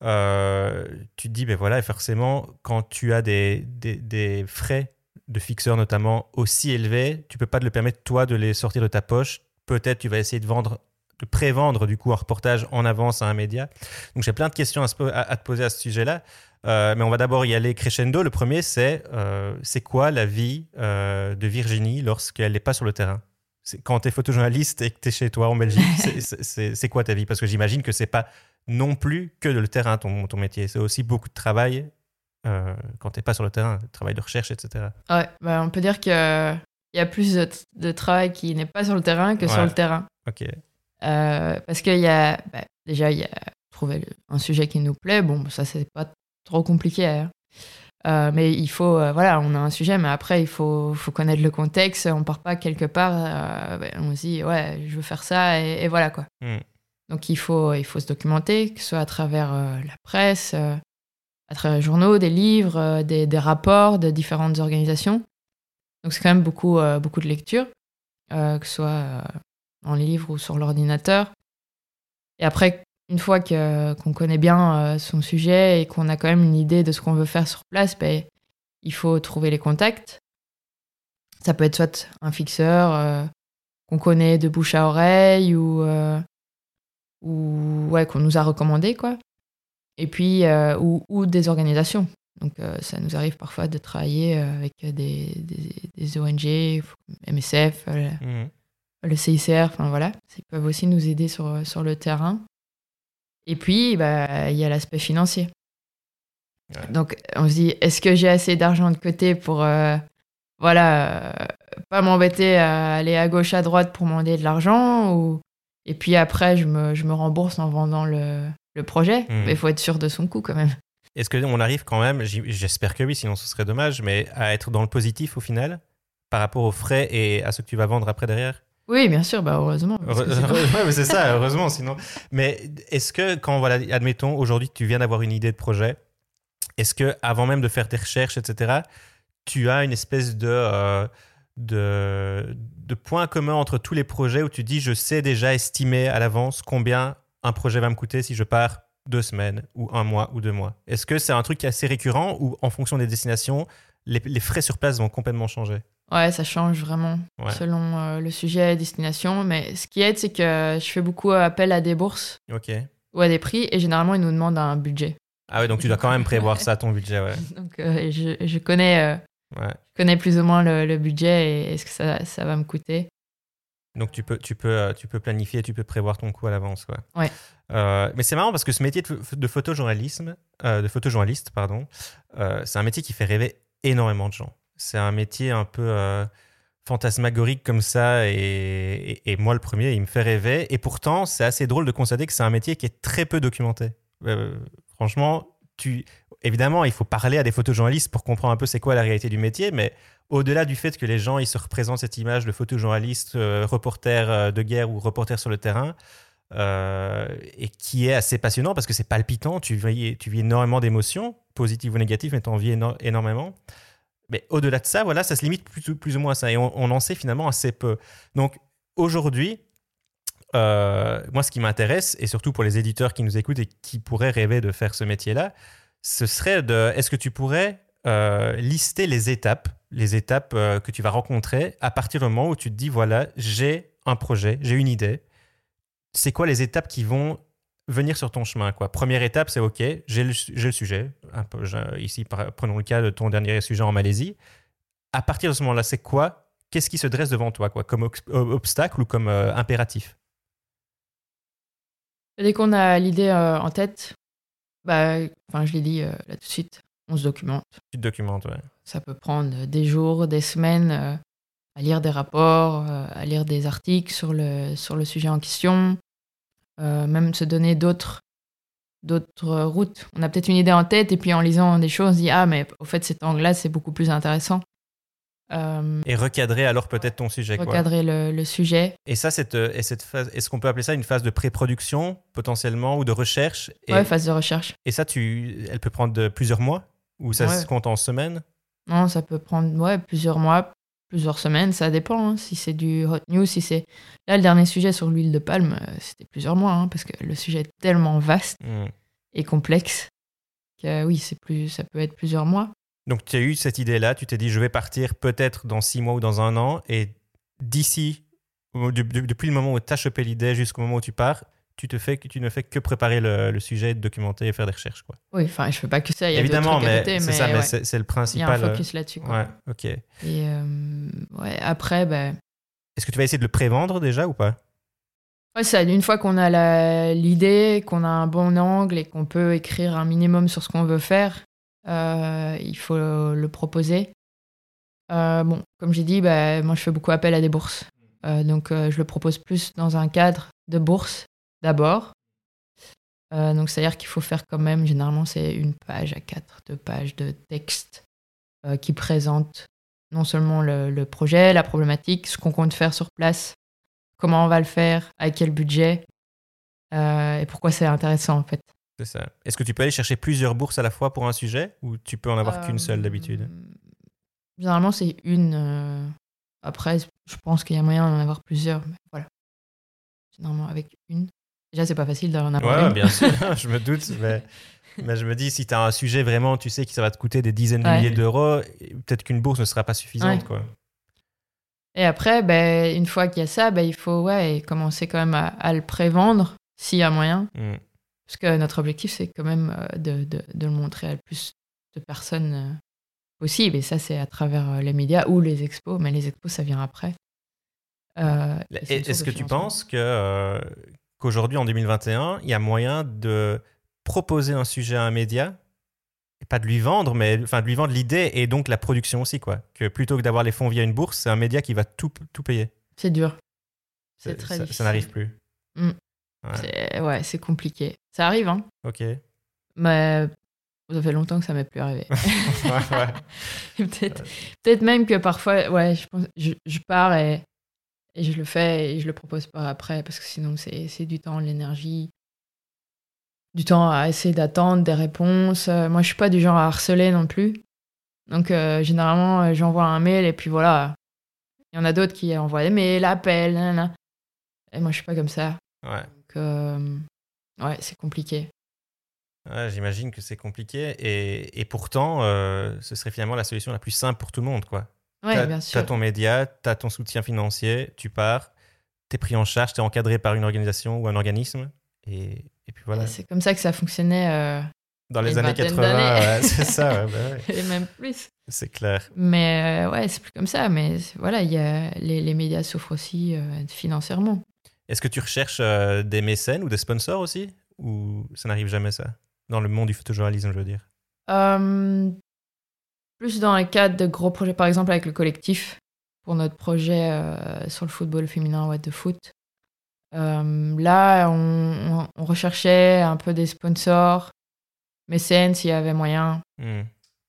Tu te dis, ben voilà, forcément, quand tu as des, des, des frais de fixeur notamment aussi élevés, tu peux pas te le permettre toi de les sortir de ta poche. Peut-être tu vas essayer de vendre, de pré-vendre du coup un reportage en avance à un média. Donc j'ai plein de questions à te poser à ce sujet-là. Euh, mais on va d'abord y aller crescendo. Le premier, c'est euh, c'est quoi la vie euh, de Virginie lorsqu'elle n'est pas sur le terrain? Quand tu es photojournaliste et que tu es chez toi en Belgique, c'est- quoi ta vie? Parce que j'imagine que c'est pas non plus que le terrain ton, ton métier. C'est aussi beaucoup de travail quand tu n'es pas sur le terrain, travail de recherche, etc. Ouais, bah, on peut dire qu'il y a plus de, de travail qui n'est pas sur le terrain que sur le terrain. Ok. Parce qu'il y a, bah, déjà, il y a trouver un sujet qui nous plaît. Bon, ça, c'est pas trop compliqué. hein. Euh, mais il faut, euh, voilà, on a un sujet, mais après, il faut, faut connaître le contexte. On part pas quelque part, euh, bah, on se dit, ouais, je veux faire ça, et, et voilà, quoi. Hmm. Donc, il faut, il faut se documenter, que ce soit à travers euh, la presse, à travers les journaux, des livres, des, des rapports de différentes organisations. Donc, c'est quand même beaucoup, beaucoup de lecture, que ce soit en livre ou sur l'ordinateur. Et après, une fois que- qu'on connaît bien euh, son sujet et qu'on a quand même une idée de ce qu'on veut faire sur place, ben, il faut trouver les contacts. Ça peut être soit un fixeur euh, qu'on connaît de bouche à oreille ou, euh, ou ouais, qu'on nous a recommandé, quoi. Et puis, euh, ou, ou des organisations. Donc, ça nous arrive parfois de travailler avec des, des, des ONG, MSF, Mhm. le CICR, enfin voilà, ils peuvent aussi nous aider sur, sur le terrain. Et puis, bah, il y a l'aspect financier. Ouais. Donc, on se dit, est-ce que j'ai assez d'argent de côté pour, euh, voilà, euh, pas m'embêter à aller à gauche, à droite pour demander de l'argent ou... Et puis après, je me, je me rembourse en vendant le, le projet. Mhm. Mais il faut être sûr de son coût quand même. Est-ce qu'on arrive quand même, j'espère que oui, sinon ce serait dommage, mais à être dans le positif au final par rapport aux frais et à ce que tu vas vendre après derrière? Oui, bien sûr, bah heureusement. Heure- ouais, c'est ça, heureusement, sinon. Mais est-ce que, quand, voilà, admettons, aujourd'hui, tu viens d'avoir une idée de projet, est-ce que, avant même de faire tes recherches, etc., tu as une espèce de, euh, de, de point commun entre tous les projets où tu dis, je sais déjà estimer à l'avance combien un projet va me coûter si je pars deux semaines, ou un mois, ou deux mois? Est-ce que c'est un truc assez récurrent ou, en fonction des destinations, les, les frais sur place vont complètement changer? Ouais, ça change vraiment Ouais. selon euh, le sujet et destination. Mais ce qui aide, c'est que je fais beaucoup appel à des bourses ou à des prix et généralement, ils nous demandent un budget. Ah ouais, donc tu dois quand même prévoir ça, ton budget, ouais. Donc, euh, je, je connais, euh, ouais. je connais plus ou moins le, le budget et est-ce que ça, ça va me coûter. Donc tu peux, tu peux, euh, tu peux planifier, tu peux prévoir ton coût à l'avance, quoi. Ouais. Euh, mais c'est marrant parce que ce métier de, de photojournalisme, euh, de photojournaliste, pardon, euh, c'est un métier qui fait rêver énormément de gens. C'est un métier un peu euh, fantasmagorique comme ça, et, et- moi le premier, il me fait rêver. Et pourtant, c'est assez drôle de constater que c'est un métier qui est très peu documenté. Euh, franchement, tu, évidemment, il faut parler à des photojournalistes pour comprendre un peu c'est quoi la réalité du métier, mais au-delà du fait que les gens ils se représentent cette image de photojournaliste, euh, reporter de guerre ou reporter sur le terrain, et qui est assez passionnant parce que c'est palpitant, tu vis, tu vis énormément d'émotions, positives ou négatives, mais tu en vis éno- énormément. Mais au-delà de ça, voilà, ça se limite plus, ou- plus ou moins à ça, et on, on en sait finalement assez peu. Donc aujourd'hui, euh, moi ce qui m'intéresse, et surtout pour les éditeurs qui nous écoutent et qui pourraient rêver de faire ce métier-là, ce serait de, est-ce que tu pourrais euh, lister les étapes, les étapes euh, que tu vas rencontrer à partir du moment où tu te dis voilà, j'ai un projet, j'ai une idée. C'est quoi les étapes qui vont venir sur ton chemin. Quoi. Première étape, c'est OK, j'ai le, sujet. Un peu, je- ici, par- prenons le cas de ton dernier sujet en Malaisie. À partir de ce moment-là, c'est quoi? Qu'est-ce qui se dresse devant toi, quoi, comme obstacle ou comme euh, impératif? Dès qu'on a l'idée euh, en tête, bah, je l'ai dit euh, là tout de suite, on se documente. Tu te documentes, ouais. Ça peut prendre des jours, des semaines à lire des rapports, à lire des articles sur le, sur le sujet en question, même se donner d'autres d'autres euh, routes. On a peut-être une idée en tête et puis en lisant des choses, on se dit ah mais au fait cet angle-là c'est beaucoup plus intéressant. Euh, Et recadrer alors peut-être ton sujet. Quoi. recadrer le, le sujet. Et ça, cette, et cette phase, est-ce qu'on peut appeler ça une phase de pré-production potentiellement ou de recherche? Et, Ouais, phase de recherche. et ça, tu, elle peut prendre de plusieurs mois? Ou ça Ouais. se compte en semaines? Non, ça peut prendre ouais, plusieurs mois, plusieurs semaines, ça dépend. hein. Si c'est du hot news, si c'est. Là, le dernier sujet sur l'huile de palme, euh, c'était plusieurs mois, hein, parce que le sujet est tellement vaste Hmm. et complexe que oui, c'est plus... ça peut être plusieurs mois. Donc, tu as eu cette idée-là, tu t'es dit, je vais partir peut-être dans six mois ou dans un an, et d'ici, depuis le moment où tu as chopé l'idée jusqu'au moment où tu pars, tu, te fais, que- tu ne fais que préparer le, le sujet, te documenter et faire des recherches. Quoi. Oui, enfin, je fais pas que ça, y a Évidemment, mais c'est ça, mais ouais, c'est le il y a un principal. focus là-dessus. Ouais, ok. Et euh, ouais, après, ben, Est-ce que tu vas essayer de le prévendre déjà ou pas? Ouais, ça, une fois qu'on a l'idée, qu'on a un bon angle et qu'on peut écrire un minimum sur ce qu'on veut faire, euh, il faut le proposer. Euh, bon, comme j'ai dit, bah, moi je fais beaucoup appel à des bourses. Donc je le propose plus dans un cadre de bourse d'abord. Euh, donc c'est-à-dire qu'il faut faire quand même, généralement c'est une page à quatre, deux pages de texte euh, qui présente non seulement le, le projet, la problématique, ce qu'on compte faire sur place, comment on va le faire, à quel budget, euh, et pourquoi c'est intéressant en fait. C'est ça. Est-ce que tu peux aller chercher plusieurs bourses à la fois pour un sujet ou tu peux en avoir qu'une seule d'habitude? Généralement c'est une. Après, je pense qu'il y a moyen d'en avoir plusieurs, mais voilà. Généralement avec une. Déjà, c'est pas facile d'en avoir Ouais, une. bien sûr, je me doute. Mais, mais je me dis, si tu as un sujet vraiment, tu sais que ça va te coûter des dizaines de Ouais. milliers d'euros, peut-être qu'une bourse ne sera pas suffisante. Ouais. Quoi. Et après, ben, une fois qu'il y a ça, ben, il faut ouais, commencer quand même à, à le prévendre s'il y a moyen. Mm. Parce que notre objectif, c'est quand même euh, de, de- de le montrer à le plus de personnes euh, possible. Et ça, c'est à travers euh, les médias ou les expos. Mais les expos, ça vient après. Euh, Est-ce que tu penses que, euh, qu'aujourd'hui, en 2021, il y a moyen de proposer un sujet à un média et pas de lui vendre, mais enfin de lui vendre l'idée et donc la production aussi, quoi. Que plutôt que d'avoir les fonds via une bourse, c'est un média qui va tout, tout payer. C'est dur. C'est très ça, difficile. ça n'arrive plus. Mm. Ouais. C'est ouais, c'est compliqué. Ça arrive, hein. Ok. Ouais, Mais ça fait longtemps que ça m'est plus arrivé. ouais. Peut-être, peut-être même que parfois, ouais, je, pense, je, je pars et, et je le fais et je le propose pas après parce que sinon c'est, du temps, de l'énergie, du temps à essayer d'attendre des réponses. Euh, moi, je suis pas du genre à harceler non plus. Donc, euh, généralement, euh, j'envoie un mail et puis voilà. Il y en a d'autres qui envoient des mails, appellent, nanana. Et moi, je suis pas comme ça. Ouais. Donc, euh, ouais, c'est compliqué. Ouais, J'imagine que c'est compliqué et, et pourtant, euh, ce serait finalement la solution la plus simple pour tout le monde, quoi. Ouais, bien sûr. T'as ton média, t'as ton soutien financier, tu pars, t'es pris en charge, t'es encadré par une organisation ou un organisme, et, et puis voilà. C'est comme ça que ça fonctionnait, euh, Dans les années vingtaine 80, d'années. ouais, c'est ça, ouais, bah et même plus. c'est clair. Mais euh, ouais, c'est plus comme ça. Mais voilà, il y a, les, les médias souffrent aussi euh, financièrement. Est-ce que tu recherches des mécènes ou des sponsors aussi? Ou ça n'arrive jamais ça? Dans le monde du photojournalisme, je veux dire. Plus dans le cadre de gros projets, par exemple avec le collectif, pour notre projet euh, sur le football féminin What the Foot. Euh, là, on, on- on recherchait un peu des sponsors, mécènes s'il y avait moyen. Hmm,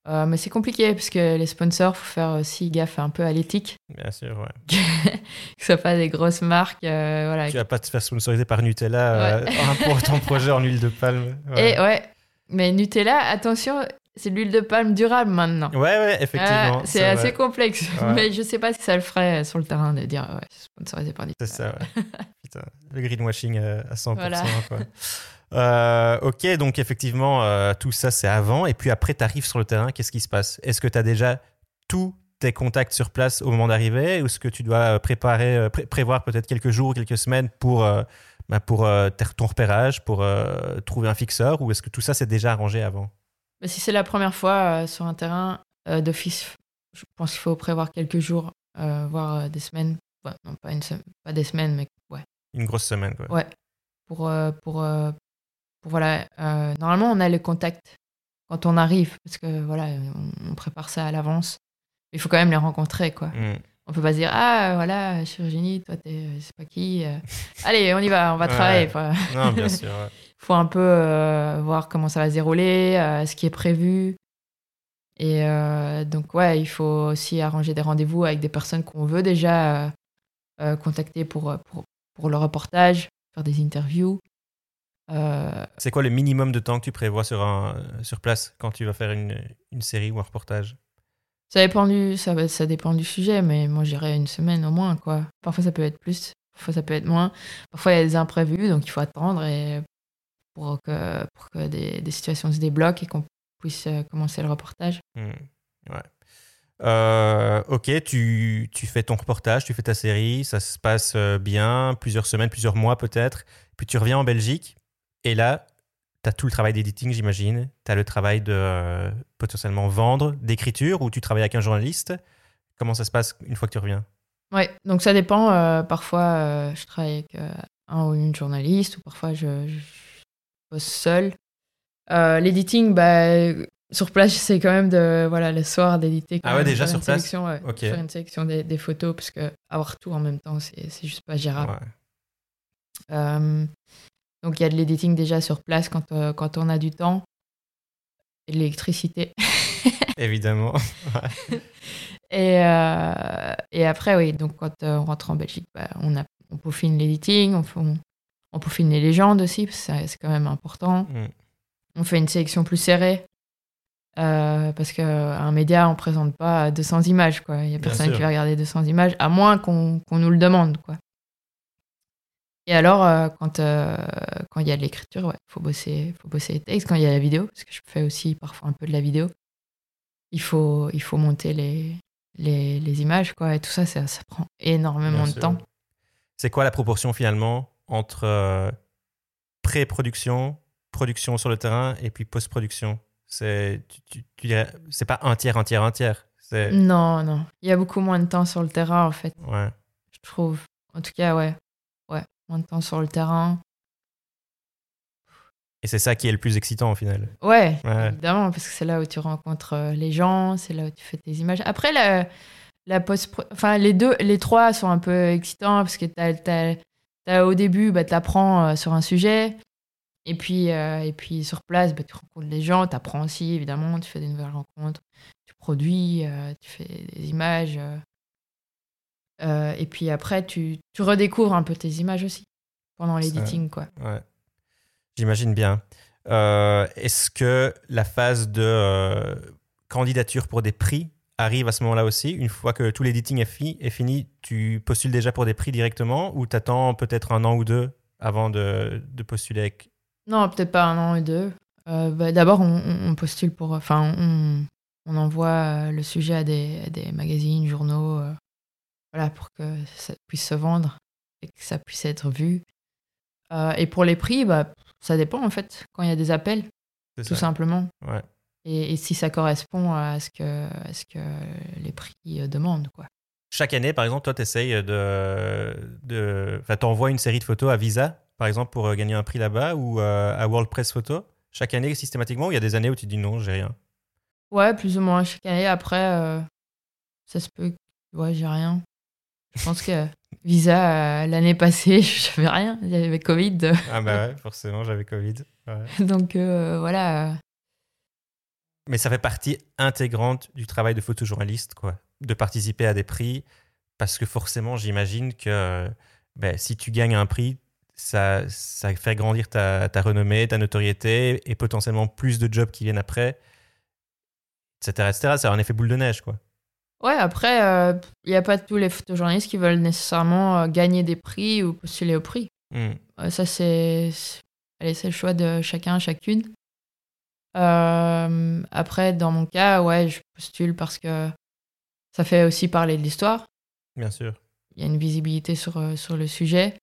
Euh, mais c'est compliqué parce que les sponsors, faut faire aussi gaffe un peu à l'éthique, bien sûr, ouais. que ce soit pas des grosses marques. voilà, Tu vas pas te faire sponsoriser par Nutella euh, pour ton projet en huile de palme. Ouais, Et ouais, mais Nutella, attention, c'est de l'huile de palme durable maintenant. ouais, ouais, effectivement. Ah, c'est assez vrai. complexe, Ouais. mais je sais pas si ça le ferait sur le terrain de dire ouais, c'est sponsorisé par C'est Nutella. ça, ouais. Putain, le greenwashing euh, à 100%. Voilà. quoi. Euh, ok, donc effectivement, euh, tout ça c'est avant. Et puis après, tu arrives sur le terrain, qu'est-ce qui se passe? Est-ce que tu as déjà tous tes contacts sur place au moment d'arriver? Ou est-ce que tu dois préparer, euh, pré- prévoir peut-être quelques jours, quelques semaines pour euh, bah, pour euh, ton repérage, pour euh, trouver un fixeur, ou est-ce que tout ça c'est déjà arrangé avant? Mais si c'est la première fois euh, sur un terrain euh, d'office, je pense qu'il faut prévoir quelques jours, euh, voire des semaines. Ouais, non, pas, une pas des semaines, mais ouais. Une grosse semaine, quoi. Ouais. Pour, pour, pour voilà. normalement, on a le contact quand on arrive, parce que voilà, on, on prépare ça à l'avance. Il faut quand même les rencontrer, quoi. Mm. On peut pas se dire ah voilà, Virginie, toi t'es, je sais pas qui. euh, allez, on y va, on va travailler. quoi. Non, bien sûr. ouais. faut un peu euh, voir comment ça va se dérouler, euh, ce qui est prévu. Et euh, donc, ouais, il faut aussi arranger des rendez-vous avec des personnes qu'on veut déjà euh, euh, contacter pour, euh, pour, pour le reportage, faire des interviews. Euh, C'est quoi le minimum de temps que tu prévois sur, un, sur place quand tu vas faire une, une série ou un reportage? Ça, dépend du, ça, dépend du sujet, mais moi, j'irais une semaine au moins. quoi. Parfois, ça peut être plus, parfois, ça peut être moins. Parfois, il y a des imprévus, donc il faut attendre et pour que, pour que des, situations se débloquent et qu'on puisse euh, commencer le reportage. Hmm, Ouais. Euh, ok, tu, tu fais ton reportage, tu fais ta série, ça se passe euh, bien, plusieurs semaines, plusieurs mois peut-être. Puis tu reviens en Belgique et là, tu as tout le travail d'éditing, j'imagine. Tu as le travail de euh, potentiellement vendre, d'écriture, ou tu travailles avec un journaliste. Comment ça se passe une fois que tu reviens? Ouais, donc ça dépend. euh, parfois, euh, je travaille avec un ou une journaliste, ou parfois je, je bosse seule. Euh, L'editing, bah, sur place, j'essaie quand même de, voilà, le soir d'éditer. Ah ouais, déjà sur place? sélection, ouais, Ok. Faire une sélection des, des photos, parce que avoir tout en même temps, c'est c'est juste pas gérable. Ouais. Donc il y a de l'editing déjà sur place quand, euh, quand on a du temps. Et de l'électricité. Évidemment. Et, euh, et après, oui, donc quand euh, on rentre en Belgique, bah, on, a, on peaufine l'editing, on, on, on peaufine les légendes aussi, parce que ça- c'est quand même important. Hmm. On fait une sélection plus serrée, euh, parce qu'un média, on présente pas 200 images. quoi. Il y a personne qui va regarder 200 images, à moins qu'on qu'on nous le demande. quoi. Et alors, euh, quand euh, quand il y a de l'écriture, il faut, bosser, faut bosser les textes. Quand il y a la vidéo, parce que je fais aussi parfois un peu de la vidéo, il faut, il faut monter les, les, les images. Quoi. Et tout ça, ça, ça prend énormément Bien de sûr. temps. C'est quoi la proportion finalement entre euh, pré-production, production sur le terrain et puis post-production? C'est tu, tu- tu pas un tiers, un tiers, un tiers. Non, non. Il y a beaucoup moins de temps sur le terrain, en fait, ouais. je trouve. En tout cas, ouais. Moins de temps sur le terrain. Et c'est ça qui est le plus excitant au final. Ouais, Ouais. évidemment, parce que c'est là où tu rencontres euh, les gens, c'est là où tu fais tes images. Après, la, la post enfin, les deux, les trois sont un peu excitants parce que t'as, t'as- t'as- au début, bah, tu apprends sur un sujet. Et puis, euh, et puis sur place, bah, tu rencontres les gens, tu apprends aussi, évidemment, tu fais des nouvelles rencontres, tu produis, euh, tu fais des images. euh. Euh, et puis après, tu, tu redécouvres un peu tes images aussi pendant l'editing. quoi. Ouais. J'imagine bien. Euh, Est-ce que la phase de euh, candidature pour des prix arrive à ce moment-là aussi? Une fois que tout l'editing est, fi- est fini, tu postules déjà pour des prix directement ou t'attends peut-être un an ou deux avant de, de postuler avec... Non, peut-être pas un an et deux. Bah, D'abord, on, postule pour. Enfin, on, on envoie le sujet à des, à des magazines, journaux, voilà, pour que ça puisse se vendre et que ça puisse être vu. Euh, et pour les prix, bah, ça dépend en fait, quand il y a des appels, tout ça simplement. Ouais. Et, et si ça correspond à ce que, à ce que les prix euh, demandent, quoi. Chaque année, par exemple, toi, tu essayes de... de t'envoies une série de photos à Visa, par exemple, pour euh, gagner un prix là-bas ou à World Press Photo Chaque année, systématiquement, ou il y a des années où tu dis non, j'ai rien? Ouais, plus ou moins chaque année. Après, euh, ça se peut. Ouais, j'ai rien. Je pense que Visa, euh, l'année passée, j'avais rien. Il y avait Covid. Ah bah ouais, forcément, j'avais Covid. Ouais. Donc euh, voilà. Mais ça fait partie intégrante du travail de photojournaliste, quoi, de participer à des prix, parce que forcément, j'imagine que euh, ben, si tu gagnes un prix, ça, ça fait grandir ta, ta renommée, ta notoriété, et potentiellement plus de jobs qui viennent après, etc. etc. Ça a un effet boule de neige, quoi. Ouais, après, euh, il n'y a pas tous les photojournalistes qui veulent nécessairement euh, gagner des prix ou postuler au prix. Hmm. Euh, ça, c'est le choix de chacun, chacune. Euh, après, dans mon cas, ouais, je postule parce que ça fait aussi parler de l'histoire. Bien sûr. Il y a une visibilité sur, euh, sur le sujet.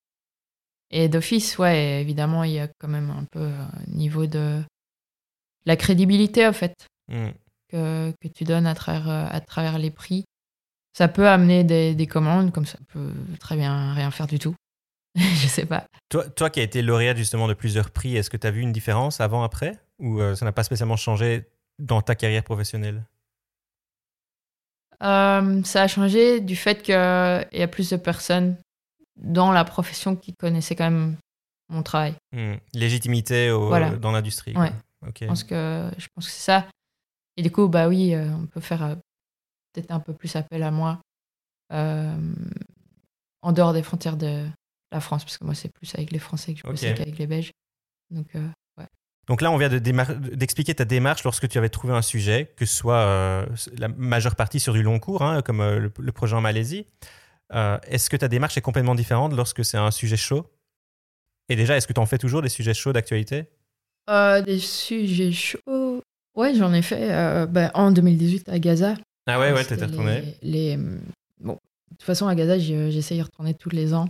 Et d'office, ouais, évidemment, il y a quand même un peu un niveau de la crédibilité, en fait, Hmm. Que, que tu donnes à travers, à travers les prix. Ça peut amener des, des commandes, comme ça peut très bien rien faire du tout. je sais pas. Toi, toi qui as été lauréate justement de plusieurs prix, est-ce que tu as vu une différence avant-après Ou euh, ça n'a pas spécialement changé dans ta carrière professionnelle? Euh, ça a changé du fait qu'il y a plus de personnes dans la profession qui connaissaient quand même mon travail. Hmm. Légitimité au- Voilà. dans l'industrie. Ouais. Je pense que, je pense que c'est ça. Et du coup, bah oui, euh, on peut faire euh, peut-être un peu plus appel à moi euh, en dehors des frontières de la France, parce que moi, c'est plus avec les Français que je bossais qu'avec les Belges. Donc, euh, Donc là, on vient de démar- d'expliquer ta démarche lorsque tu avais trouvé un sujet, que ce soit euh, la majeure partie sur du long cours, hein, comme euh, le, le projet en Malaisie. Euh, est-ce que ta démarche est complètement différente lorsque c'est un sujet chaud? Et déjà, est-ce que tu en fais toujours des sujets chauds d'actualité? Euh, des sujets chauds. Ouais, j'en ai fait euh, bah, en 2018 à Gaza. Ah ouais, ouais, t'étais retourné. Les, les- Bon, de toute façon, à Gaza, j'y- j'essaye de retourner tous les ans.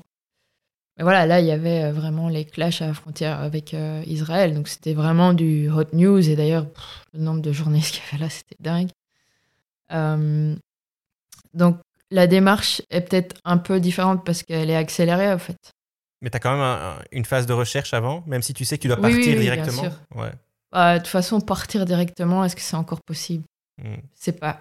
Mais voilà, là, il y avait euh, vraiment les clashs à la frontière avec euh, Israël. Donc, c'était vraiment du hot news. Et d'ailleurs, le nombre de journalistes qu'il y avait là, c'était dingue. Euh, donc, la démarche est peut-être un peu différente parce qu'elle est accélérée, en fait. Mais tu as quand même un- un- une phase de recherche avant, même si tu sais que tu dois Oui, oui, partir oui, bien directement. sûr. Ouais. Euh, de toute façon, partir directement, est-ce que c'est encore possible? Hmm. C'est pas.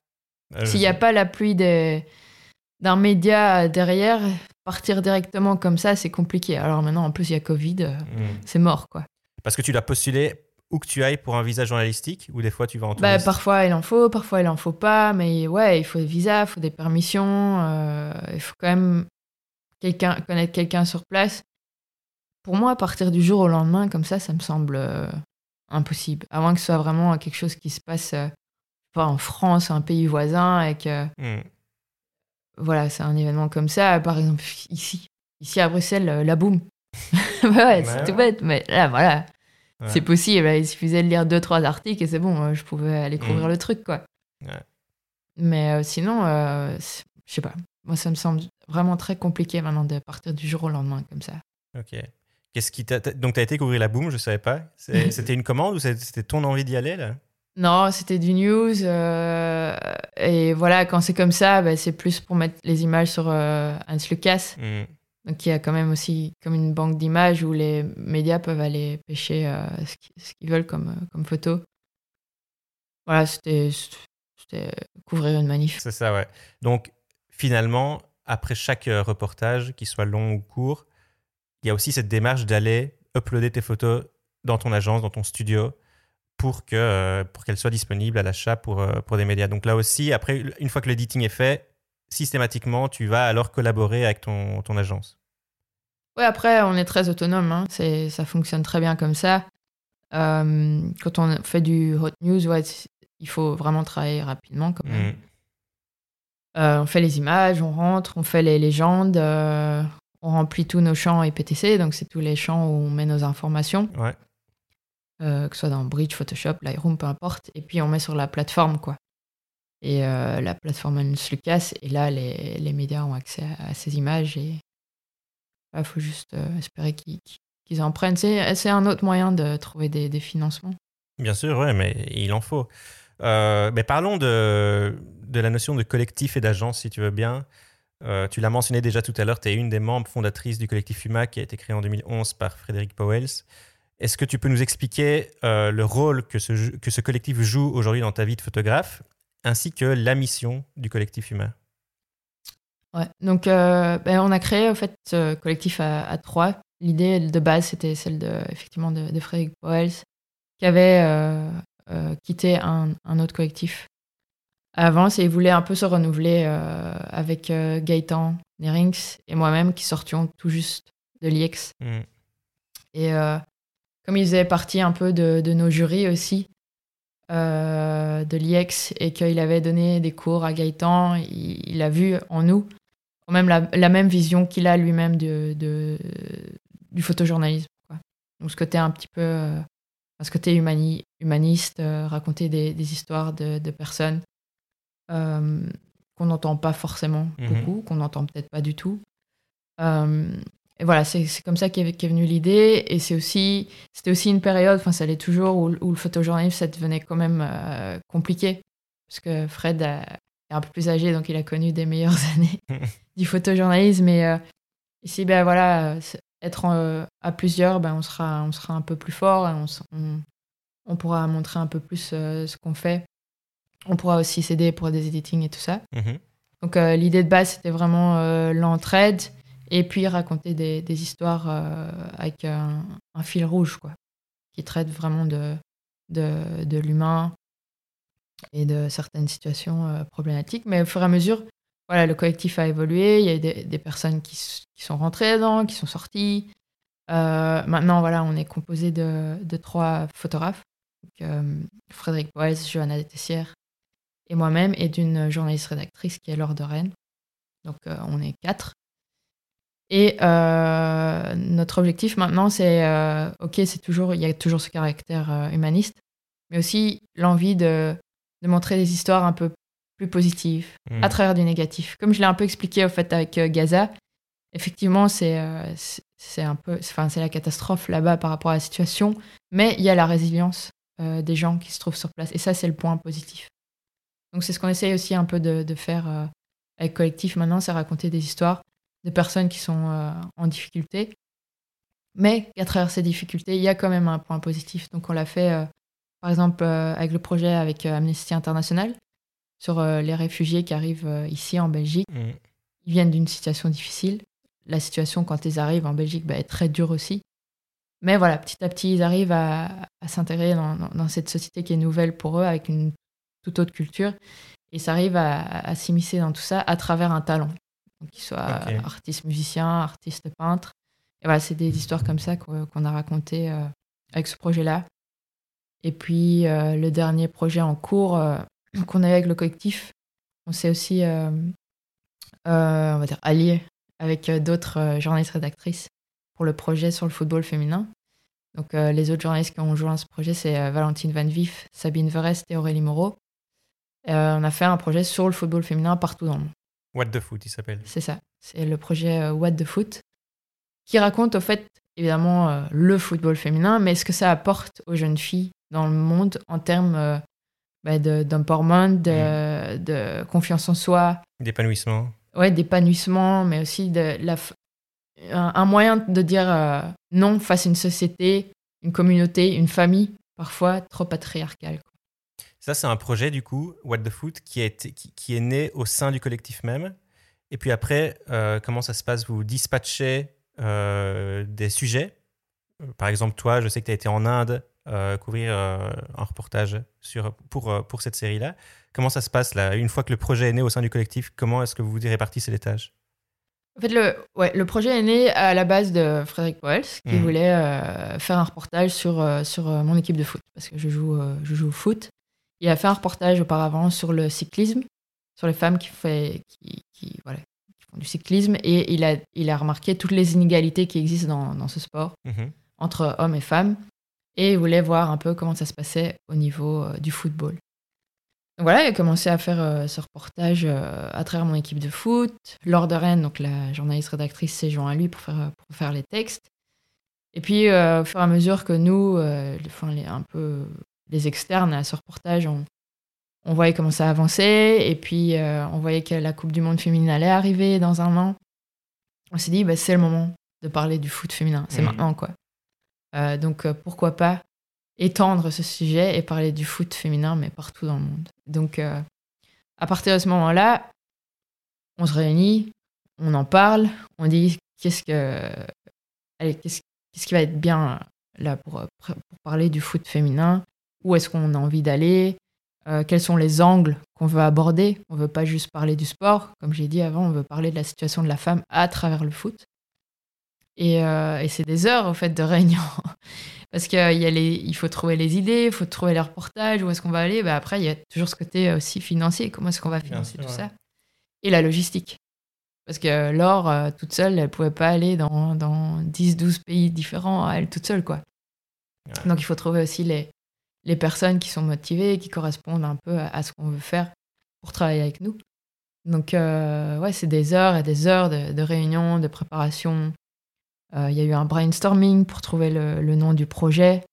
Euh, S'il n'y a pas l'appui d'un média derrière, partir directement comme ça, c'est compliqué. Alors maintenant, en plus, il y a Covid, euh, Hmm. c'est mort, quoi. Parce que tu dois postuler où que tu ailles pour un visa journalistique, ou des fois tu vas en Bah, parfois, il en faut, parfois, il en faut pas. Mais ouais, il faut des visas, il faut des permissions. euh, il faut quand même quelqu'un, connaître quelqu'un sur place. Pour moi, partir du jour au lendemain, comme ça, ça me semble impossible. À moins que ce soit vraiment quelque chose qui se passe euh, pas en France, un pays voisin, et que Hmm. voilà, c'est un événement comme ça. Par exemple, ici, ici à Bruxelles, euh, la boum. ouais, c'est Ouais. tout bête, mais là, voilà, Ouais. c'est possible. Il suffisait de lire deux, trois articles et c'est bon, euh, je pouvais aller couvrir Mm. le truc, quoi. Ouais. Mais euh, sinon, euh, je sais pas. Moi, ça me semble vraiment très compliqué maintenant de partir du jour au lendemain comme ça. Ok. Qu'est-ce qui t'a... Donc, tu as été couvrir la boum, je savais pas. C'était une commande ou c'était ton envie d'y aller, là? Non, c'était du news. euh, et voilà, quand c'est comme ça, bah, c'est plus pour mettre les images sur euh, Hans Lucas. Hmm. Donc il y a quand même aussi comme une banque d'images où les médias peuvent aller pêcher euh, ce qu'ils veulent comme, euh, comme photo. Voilà, c'était c'était couvrir une manif. C'est ça, ouais. Donc, finalement, après chaque reportage, qu'il soit long ou court, il y a aussi cette démarche d'aller uploader tes photos dans ton agence, dans ton studio, pour que euh, pour qu'elles soient disponibles à l'achat pour, euh, pour des médias. Donc là aussi, après, une fois que l'editing est fait, systématiquement, tu vas alors collaborer avec ton, ton agence. Ouais, après, on est très autonome. Hein. C'est- Ça fonctionne très bien comme ça. Euh, quand on fait du hot news, ouais, il faut vraiment travailler rapidement quand même. Euh, on fait les images, on rentre, on fait les légendes, euh, on remplit tous nos champs IPTC, donc c'est tous les champs où on met nos informations. Ouais. euh, que ce soit dans Bridge, Photoshop, Lightroom, peu importe. Et puis on met sur la plateforme, quoi. Et euh, la plateforme Hans Lucas, et là, les, les médias ont accès à, à ces images et il faut juste euh, espérer qu'ils en prennent. C'est un autre moyen de trouver des, des financements. Bien sûr, ouais, mais il en faut. Mais parlons de, de la notion de collectif et d'agence, si tu veux bien. Euh, tu l'as mentionné déjà tout à l'heure, tu es une des membres fondatrices du collectif UMA qui a été créé en 2011 par Frédéric Powells. Est-ce que tu peux nous expliquer euh, le rôle que ce, que ce collectif joue aujourd'hui dans ta vie de photographe, ainsi que la mission du collectif UMA Ouais. Donc, euh, ben, on a créé en fait ce collectif à, trois. L'idée de base, c'était celle de, effectivement de, Frédéric Powells, qui avait quitté un autre collectif avant et il voulait un peu se renouveler euh, avec euh, Gaëtan Nerings et moi-même qui sortions tout juste de l'IEX. Hmm. Et euh, comme il faisait partie un peu de, de nos jurys aussi, de l'IEX, et qu'il avait donné des cours à Gaëtan, il, il a vu en nous quand même la, la même vision qu'il a lui-même de, de- du photojournalisme. quoi. Donc ce côté un petit peu, ce côté humani- humaniste, raconter des, des histoires de, de personnes euh, qu'on n'entend pas forcément Mhm. beaucoup, qu'on n'entend peut-être pas du tout. Euh, et voilà, c'est comme ça qu'est est venue l'idée. Et c'est aussi, c'était aussi une période, enfin ça l'est toujours, où, le photojournalisme, ça devenait quand même euh, compliqué. Parce que Fred est un peu plus âgé, donc il a connu des meilleures années du photojournalisme. Et ici, ben voilà, être à plusieurs, ben, on, sera, on sera un peu plus fort, on, on, pourra montrer un peu plus ce qu'on fait. On pourra aussi s'aider pour des editing et tout ça. Mhm. Donc l'idée de base, c'était vraiment l'entraide et puis raconter des, histoires euh, avec un, fil rouge, quoi, qui traite vraiment de, de, l'humain et de certaines situations euh, problématiques. Mais au fur et à mesure, voilà, le collectif a évolué, il y a des, des personnes qui, qui, sont rentrées dedans, qui sont sorties. Euh, maintenant, voilà, on est composé de, de trois photographes, Frédéric Boès, Johanna Tessière et moi-même, et d'une journaliste rédactrice qui est Laure de Rennes. Donc, on est quatre. Et euh, notre objectif maintenant, c'est, euh, ok, c'est toujours, il y a toujours ce caractère euh, humaniste, mais aussi l'envie de, de, montrer des histoires un peu plus positives, à hmm. travers du négatif. Comme je l'ai un peu expliqué au fait avec Gaza, effectivement, c'est, c'est un peu, enfin, c'est la catastrophe là-bas par rapport à la situation, mais il y a la résilience des gens qui se trouvent sur place, et ça, c'est le point positif. Donc c'est ce qu'on essaye aussi un peu de, de faire avec Collectif maintenant, c'est raconter des histoires de personnes qui sont euh, en difficulté. Mais à travers ces difficultés, il y a quand même un point positif. Donc on l'a fait, euh, par exemple, euh, avec le projet avec Amnesty International sur les réfugiés qui arrivent ici en Belgique. Mm. Ils viennent d'une situation difficile. La situation, quand ils arrivent en Belgique, bah, est très dure aussi. Mais voilà, petit à petit, ils arrivent à, s'intégrer dans, cette société qui est nouvelle pour eux, avec une toute autre culture. Et ça arrive à, à s'immiscer dans tout ça à travers un talent qu'il soit artiste musicien, artiste peintre. Et voilà, c'est des histoires comme ça qu'on a racontées euh, avec ce projet-là. Et puis euh, le dernier projet en cours euh, qu'on a avec le collectif, on s'est aussi on va dire, allié avec d'autres journalistes rédactrices pour le projet sur le football féminin. Donc les autres journalistes qui ont joint ce projet, c'est Valentine Van Vif, Sabine Verest et Aurélie Moreau. On a fait un projet sur le football féminin partout dans le monde. What the Foot, il s'appelle. C'est ça. C'est le projet euh, What the Foot qui raconte au fait évidemment euh, le football féminin, mais ce que ça apporte aux jeunes filles dans le monde en termes euh, bah, d'empowerment, de, mm. de, confiance en soi. D'épanouissement. Ouais, d'épanouissement, mais aussi de la, un, moyen de dire non face à une société, une communauté, une famille parfois trop patriarcale. Ça, c'est un projet, du coup, What the Foot, qui est, qui, est né au sein du collectif même. Et puis après, euh, comment ça se passe? Vous dispatchez euh, des sujets. Euh, par exemple, toi, je sais que tu as été en Inde couvrir un reportage sur, pour, pour cette série-là. Comment ça se passe là? Une fois que le projet est né au sein du collectif, comment est-ce que vous vous répartissez les tâches? En fait, le, ouais, le projet est né à la base de Frédéric Poels, qui mmh. voulait faire un reportage sur, sur mon équipe de foot, parce que je joue, je joue au foot. Il a fait un reportage auparavant sur le cyclisme, sur les femmes qui, fait, qui, voilà, qui font du cyclisme, et il a, il a remarqué toutes les inégalités qui existent dans, dans ce sport mhm. entre hommes et femmes, et il voulait voir un peu comment ça se passait au niveau euh, du football. Donc voilà, il a commencé à faire euh, ce reportage euh, à travers mon équipe de foot. Laure de Rennes, donc la journaliste rédactrice, s'est joint à lui pour faire, pour faire les textes. Et puis, au fur et à mesure que nous, enfin, les, un peu les externes à ce reportage, on, voyait comment ça avançait, et puis euh, on voyait que la Coupe du Monde féminine allait arriver dans un an. On s'est dit, bah, c'est le moment de parler du foot féminin, c'est mmh. maintenant quoi. Euh, donc euh, pourquoi pas étendre ce sujet et parler du foot féminin, mais partout dans le monde. Donc à partir de ce moment-là, on se réunit, on en parle, on dit qu'est-ce que, qu'est-ce, qui va être bien là pour, pour parler du foot féminin, où est-ce qu'on a envie d'aller, euh, quels sont les angles qu'on veut aborder? On ne veut pas juste parler du sport, comme j'ai dit avant, on veut parler de la situation de la femme à travers le foot. Et, euh, c'est des heures, au fait, de réunion. Parce qu'il il faut trouver les idées, il faut trouver les reportages, où est-ce qu'on va aller. Bah, après, il y a toujours ce côté aussi financier, comment est-ce qu'on va financer tout ça? Et la logistique. Parce que Laure, euh, toute seule, elle ne pouvait pas aller dans, dans 10-12 pays différents, elle toute seule, quoi. Donc il faut trouver aussi les, les personnes qui sont motivées, qui correspondent un peu à, ce qu'on veut faire pour travailler avec nous. Donc, euh, ouais, c'est des heures et des heures de, réunions, de préparation. il y a eu un brainstorming pour trouver le, nom du projet.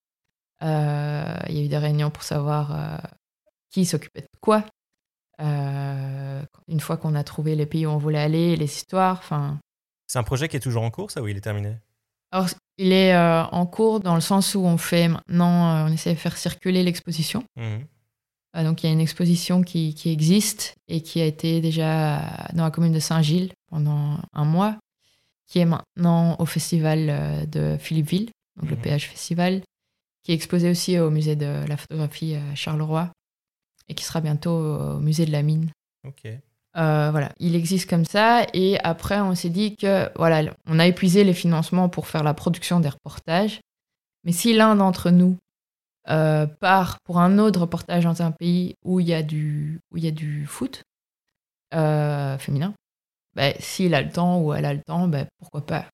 Il y a eu des réunions pour savoir qui s'occupait de quoi. une fois qu'on a trouvé les pays où on voulait aller, les histoires, enfin. C'est un projet qui est toujours en cours, ça, ou il est terminé? Alors, il est en cours dans le sens où on fait maintenant, on essaie de faire circuler l'exposition. Mmh. Ah, donc il y a une exposition qui, qui, existe et qui a été déjà dans la commune de Saint-Gilles pendant un mois, qui est maintenant au festival euh, de Philippeville, donc le mhm. PH Festival, qui est exposé aussi au musée de la photographie à Charleroi et qui sera bientôt au musée de la mine. Ok. Euh, voilà, il existe comme ça et après on s'est dit que voilà, on a épuisé les financements pour faire la production des reportages, mais si l'un d'entre nous euh, part pour un autre reportage dans un pays où il y a du, où il y a du foot euh, féminin, bah, s'il a le temps ou elle a le temps, bah, pourquoi pas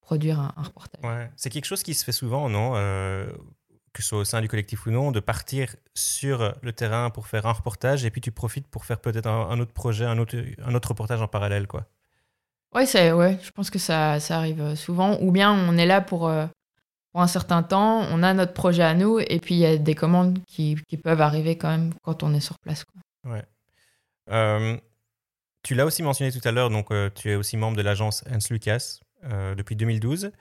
produire un, reportage. C'est quelque chose qui se fait souvent, non Que ce soit au sein du collectif ou non, de partir sur le terrain pour faire un reportage et puis tu profites pour faire peut-être un, autre projet, un autre, un autre reportage en parallèle, quoi. Ouais, ouais, je pense que ça, ça arrive souvent. Ou bien on est là pour, pour un certain temps, on a notre projet à nous, et puis il y a des commandes qui, qui, peuvent arriver quand même quand on est sur place. Quoi. Ouais. Euh, tu l'as aussi mentionné tout à l'heure, donc euh, tu es aussi membre de l'agence Hans Lucas euh, depuis 2012,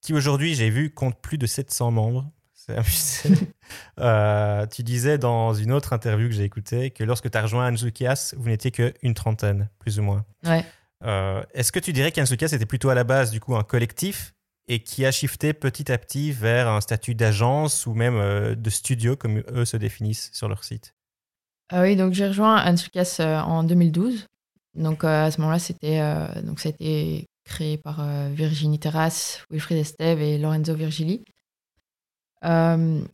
qui aujourd'hui, j'ai vu, compte plus de 700 membres. C'est euh, tu disais dans une autre interview que j'ai écoutée que lorsque tu as rejoint Lucas, vous n'étiez qu'une trentaine, plus ou moins. Ouais. Est-ce que tu dirais qu'Hans Lucas était plutôt à la base du coup un collectif et qui a shifté petit à petit vers un statut d'agence ou même euh, de studio, comme eux se définissent sur leur site? Ah oui, donc j'ai rejoint Ansukas euh, en 2012. Donc euh, à ce moment-là, c'était donc ça a été créé par Virginie Terrasse, Wilfried Esteve et Lorenzo Virgili.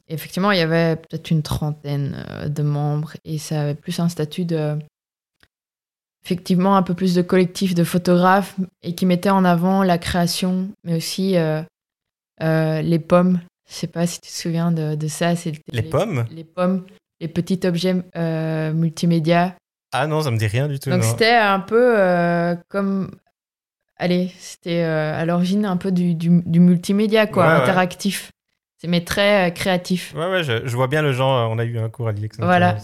Effectivement, il y avait peut-être une trentaine de membres et ça avait plus un statut de effectivement un peu plus de collectif de photographes et qui mettait en avant la création, mais aussi euh, euh, les pommes. Je sais pas si tu te souviens de, de ça. Les, pommes Les pommes, les petits objets euh, multimédia. Ah non, ça me dit rien du tout. Donc c'était un peu comme. Allez, c'était à l'origine un peu du, du, multimédia, quoi, interactif. C'est mais très créatif. Ouais, ouais, je, je, vois bien le genre. On a eu un cours à l'IEX. Voilà.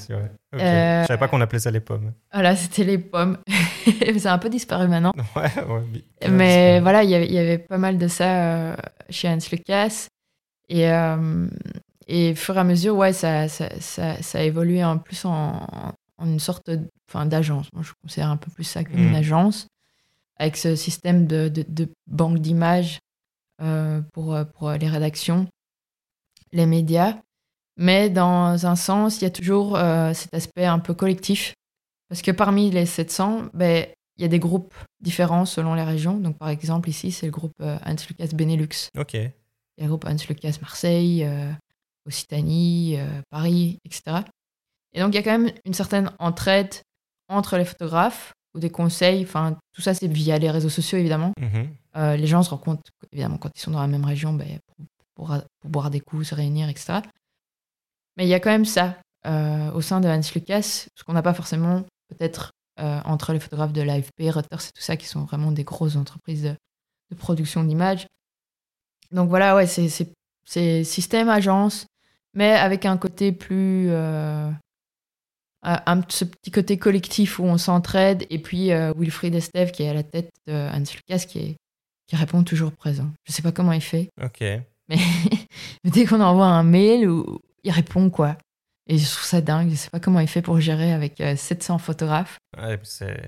Euh, je savais pas qu'on appelait ça les pommes. Voilà, c'était les pommes. c'est un peu disparu maintenant. Ouais, ouais. Mais voilà, il y avait pas mal de ça euh, chez Hans Lucas. Et, euh, et au fur et à mesure, ouais, ça, ça, ça, ça a évolué en plus en, une sorte d'agence. Moi, je considère un peu plus ça qu'une mm. agence, avec ce système de, de, de banque d'images pour, pour les rédactions, les médias. Mais dans un sens, il y a toujours euh, cet aspect un peu collectif. Parce que parmi les 700, ben, il y a des groupes différents selon les régions. Donc, par exemple, ici, c'est le groupe euh, Hans Lucas Benelux. OK. Il y a le groupe Hans Lucas Marseille, euh, Occitanie, Paris, etc. Et donc, il y a quand même une certaine entraide entre les photographes ou des conseils. Enfin, tout ça, c'est via les réseaux sociaux, évidemment. Mm-hmm. les gens se rencontrent, évidemment, quand ils sont dans la même région, ben, pour, pour, boire des coups, se réunir, etc. Mais il y a quand même ça euh, au sein de Hans Lucas, ce qu'on n'a pas forcément peut-être euh, entre les photographes de l'AFP, Reuters et tout ça, qui sont vraiment des grosses entreprises de, production d'images. Donc voilà, ouais, c'est système agence, mais avec un côté plus. Euh, un, ce petit côté collectif où on s'entraide, et puis Wilfried Esteve qui est à la tête de Hans Lucas qui, est, qui répond toujours présent. Je sais pas comment il fait. Ok. Mais dès qu'on envoie un mail ou, il répond quoi. Et je trouve ça dingue. Je sais pas comment il fait pour gérer avec 700 euh, photographes.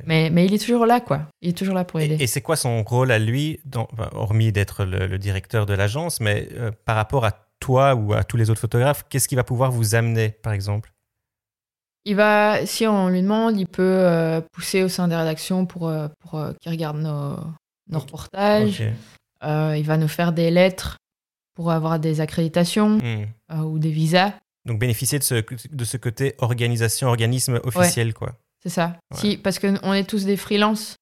mais, mais il est toujours là, quoi. Il est toujours là pour aider. Et, c'est quoi son rôle à lui, dans, hormis d'être le, directeur de l'agence, mais euh, par rapport à toi ou à tous les autres photographes, qu'est-ce qu'il va pouvoir vous amener, par exemple? Il va, si on lui demande, il peut euh, pousser au sein des rédactions pour, pour qu'il regarde nos, nos reportages. il va nous faire des lettres pour avoir des accréditations hmm. euh, ou des visas. Donc bénéficier de ce, de ce côté organisation, organisme officiel, quoi. C'est ça. Si, parce qu'on est tous des freelances.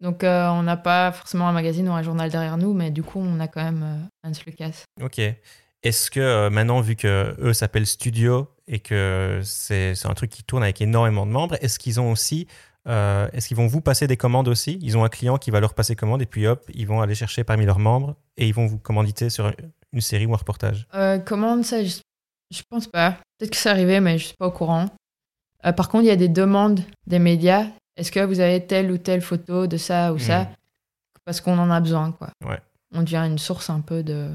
Donc euh, on n'a pas forcément un magazine ou un journal derrière nous, mais du coup on a quand même euh, Hans Lucas. Ok. Est-ce que maintenant, vu que eux s'appellent Studio et que c'est un truc qui tourne avec énormément de membres, est-ce qu'ils ont aussi euh, est-ce qu'ils vont vous passer des commandes aussi? Ils ont un client qui va leur passer commande et puis hop, ils vont aller chercher parmi leurs membres et ils vont vous commanditer sur une série ou un reportage. Euh, commande, ça, je, je pense pas. Peut-être que c'est arrivé, mais je suis pas au courant. Euh, par contre, il y a des demandes des médias. Est-ce que vous avez telle ou telle photo de ça ou ça? Mhm. Parce qu'on en a besoin, quoi. Ouais. On devient une source un peu de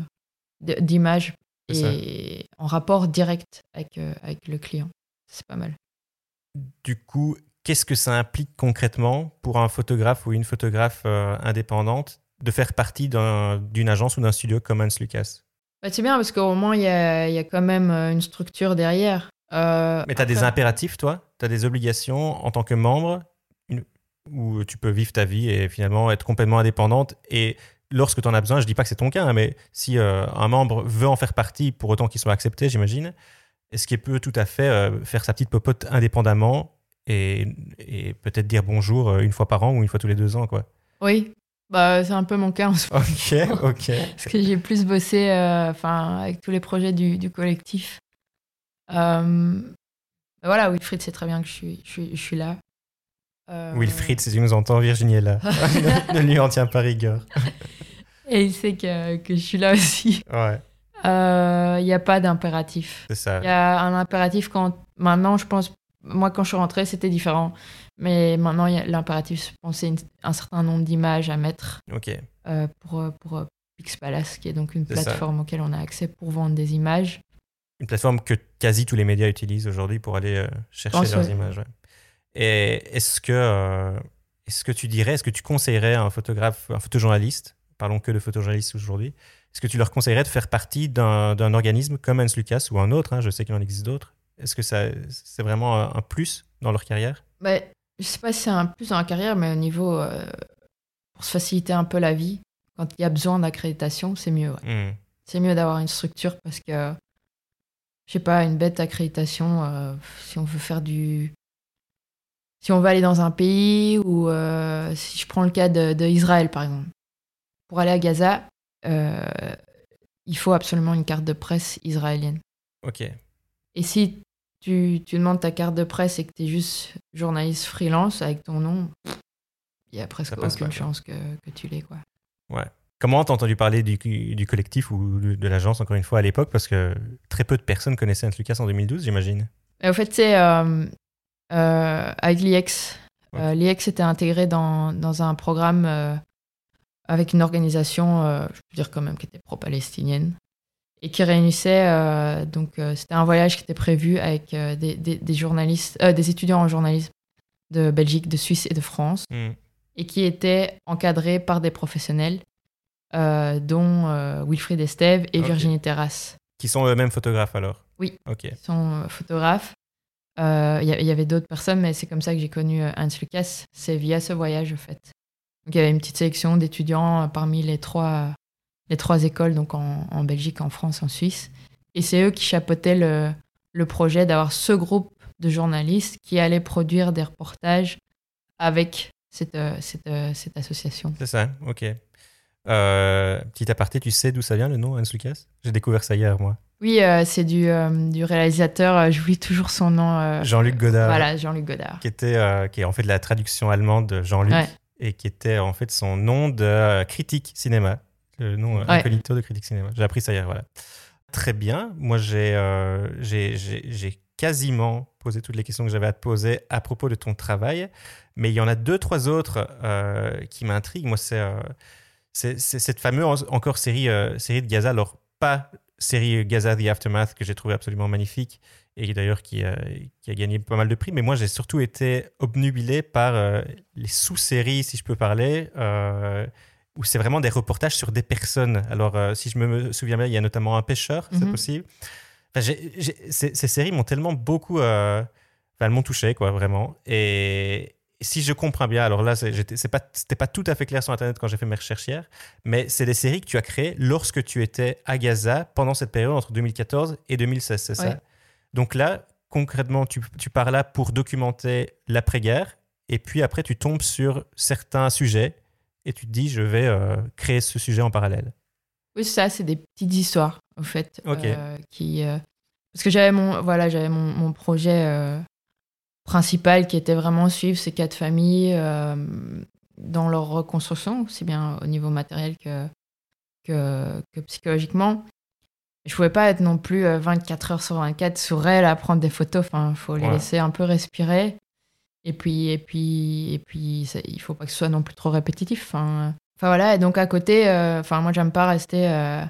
d'images ça. et en rapport direct avec, euh, avec le client. C'est pas mal. Du coup, qu'est-ce que ça implique concrètement pour un photographe ou une photographe euh, indépendante de faire partie d'un- d'une agence ou d'un studio comme Hans Lucas? Bah, c'est bien parce qu'au moins, il y a, il y a quand même euh, une structure derrière. Euh, Mais tu as des impératifs, toi? Tu as des obligations en tant que membre une- où tu peux vivre ta vie et finalement être complètement indépendante? Et lorsque tu en as besoin, je dis pas que c'est ton cas, hein, mais si euh, un membre veut en faire partie pour autant qu'il soit accepté, j'imagine, est-ce qu'il peut tout à fait euh, faire sa petite popote indépendamment et, et peut-être dire bonjour euh, une fois par an ou une fois tous les deux ans quoi Oui, bah, c'est un peu mon cas en ce moment. Ok, ok. Parce que j'ai plus bossé euh, enfin, avec tous les projets du, du collectif. Euh, voilà, Wilfried sait très bien que je suis, je suis, je suis là. Euh, Wilfried, si tu nous entends, Virginie est là. ne, lui en tiens pas rigueur. Et il sait que, que je suis là aussi. Ouais, Il n'y a pas d'impératif. c'est ça. Il y a un impératif quand. Maintenant, je pense. Moi, quand je suis rentrée, c'était différent. Mais maintenant, l'impératif, je pense, c'est un certain nombre d'images à mettre euh, pour, euh, pour euh, Pixpalace, qui est donc une C'est ça. plateforme auquel on a accès pour vendre des images. une plateforme que quasi tous les médias utilisent aujourd'hui pour aller euh, chercher pense, leurs ouais. images. ouais. Et est-ce que, euh, est-ce que tu dirais, est-ce que tu conseillerais à un photographe, un photojournaliste, parlons que de photojournalistes aujourd'hui, est-ce que tu leur conseillerais de faire partie d'un, d'un organisme comme Hans Lucas ou un autre, hein, je sais qu'il en existe d'autres, est-ce que ça, c'est vraiment un, plus dans leur carrière? Bah, je sais pas si c'est un plus dans la carrière, mais au niveau. euh, pour se faciliter un peu la vie, quand il y a besoin d'accréditation, c'est mieux. ouais. Hmm. C'est mieux d'avoir une structure parce que, je sais pas, une bête accréditation, euh, si on veut faire du. Si on veut aller dans un pays ou euh, si je prends le cas de, de Israël par exemple, pour aller à Gaza, il faut absolument une carte de presse israélienne. Ok, Et si tu, tu demandes ta carte de presse et que tu es juste journaliste freelance avec ton nom, il y a presque aucune pas, chance que, que tu l'aies. Quoi. Comment t'as entendu parler du, du collectif ou de, l'agence, encore une fois, à l'époque? Parce que très peu de personnes connaissaient Hans Lucas en 2012, j'imagine. Au fait, c'est euh, euh, avec l'IEX. Euh, L'IEX était intégré dans, dans un programme avec une organisation, je peux dire quand même, qui était pro-palestinienne et qui réunissait. euh, donc, euh, c'était un voyage qui était prévu avec euh, des, des, des journalistes, des étudiants en journalisme de Belgique, de Suisse et de France. Hmm. et qui était encadré par des professionnels, dont Wilfried Estève et. Virginie Terrasse, Qui sont eux-mêmes photographes alors? Oui. Ok. qui sont photographes. Il y, avait d'autres personnes, mais c'est comme ça que j'ai connu Hans Lucas. C'est via ce voyage, en fait. Donc, il y avait une petite sélection d'étudiants parmi les trois, les trois écoles, donc en, en Belgique, en France, en Suisse. Et c'est eux qui chapeautaient le, le projet d'avoir ce groupe de journalistes qui allaient produire des reportages avec cette, euh, cette, euh, cette association. C'est ça, ok. Euh, petit aparté, tu sais d'où ça vient le nom Hans Lucas? J'ai découvert ça hier, moi. Oui, euh, c'est du, euh, du réalisateur, j'oublie toujours son nom. Jean-Luc Godard. Voilà, Jean-Luc Godard. Qui, était, qui est en fait la traduction allemande de Jean-Luc Ouais. et qui était en fait son nom de critique cinéma. Le nom euh, Ouais. incognito de critique cinéma. J'ai appris ça hier, voilà. Très bien. Moi, j'ai euh, j'ai- quasiment posé toutes les questions que j'avais à te poser à propos de ton travail. Mais il y en a deux, trois autres euh, qui m'intriguent. Moi, c'est euh, cette fameuse encore série, euh, série de Gaza. Alors, pas série Gaza The Aftermath que j'ai trouvé absolument magnifique et d'ailleurs qui, a- qui a gagné pas mal de prix. Mais moi, j'ai surtout été obnubilé par euh, les sous-séries, si je peux parler, euh, où c'est vraiment des reportages sur des personnes. Alors, euh, si je me souviens bien, il y a notamment un pêcheur, c'est Mhm. possible. Enfin, ces, ces séries m'ont tellement beaucoup... euh, enfin, elles m'ont touché, quoi, vraiment. Et si je comprends bien, alors là, c'est pas, c'était pas tout à fait clair sur Internet quand j'ai fait mes recherches hier, mais c'est des séries que tu as créées lorsque tu étais à Gaza pendant cette période entre 2014 et 2016, c'est Ouais. ça Donc là, concrètement, tu, tu pars là pour documenter l'après-guerre, et puis après, tu tombes sur certains sujets, et tu te dis, je vais euh, créer ce sujet en parallèle. Oui, ça, c'est des petites histoires, en fait. Euh, qui, euh, Parce que j'avais mon, voilà, j'avais mon, mon projet principal qui était vraiment suivre ces quatre familles dans leur reconstruction, aussi bien au niveau matériel que, que, que psychologiquement. Je pouvais pas être non plus 24 heures sur 24 sur elle à prendre des photos. Enfin, faut les Ouais. laisser un peu respirer. Et puis, et puis, et puis, ça- il faut pas que ce soit non plus trop répétitif. Enfin, enfin voilà. Et donc à côté, euh, moi j'aime pas rester euh,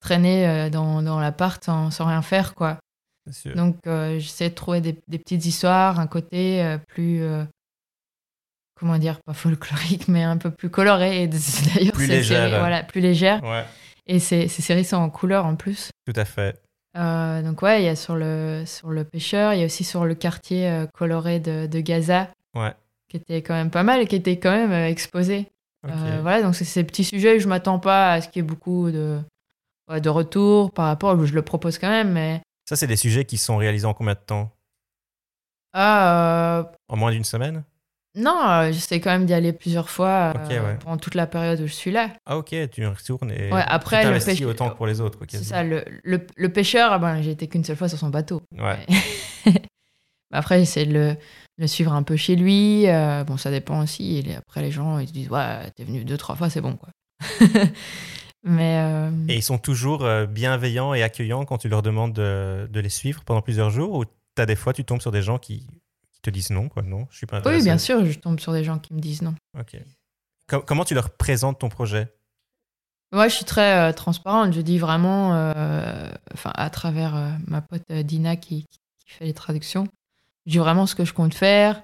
traîner euh, dans, dans l'appart sans, sans rien faire quoi. Donc euh, j'essaie de trouver des, des petites histoires, un côté plus comment dire, pas folklorique, mais un peu plus coloré. Et d'ailleurs, Plus légère. voilà, plus légère. Ouais, Et ces, ces séries sont en couleur en plus. tout à fait. Euh, donc ouais, il y a sur le, sur le pêcheur, il y a aussi sur le quartier euh, coloré de, de Gaza, Ouais. qui était quand même pas mal et qui était quand même euh, exposé. Euh, voilà, donc c'est ces petits sujets, je m'attends pas à ce qu'il y ait beaucoup de, de retours par rapport, je le propose quand même, mais Ça, c'est des sujets qui sont réalisés en combien de temps? Ah, euh, En moins d'une semaine? Non, euh, j'essaie quand même d'y aller plusieurs fois euh, ouais. pendant toute la période où je suis là. Ah ok, tu retournes et Ouais, après, tu le t'investis pêche- autant que pour les autres. C'est ça, le, le, le pêcheur, ah ben, j'ai été qu'une seule fois sur son bateau. Ouais. Après, j'essaie de le, suivre un peu chez lui. euh, bon, ça dépend aussi. Et après, les gens, ils se disent, ouais, t'es venu deux, trois fois, c'est bon, quoi. Mais euh, Et ils sont toujours bienveillants et accueillants quand tu leur demandes de, de les suivre pendant plusieurs jours ou t'as des fois tu tombes sur des gens qui, qui te disent non quoi non je suis pas intéressé. oui, bien sûr, je tombe sur des gens qui me disent non. Ok. Com- comment tu leur présentes ton projet? Moi, je suis très euh, transparente. Je dis vraiment, euh, enfin, à travers euh, ma pote Dina qui, qui fait les traductions, je dis vraiment ce que je compte faire,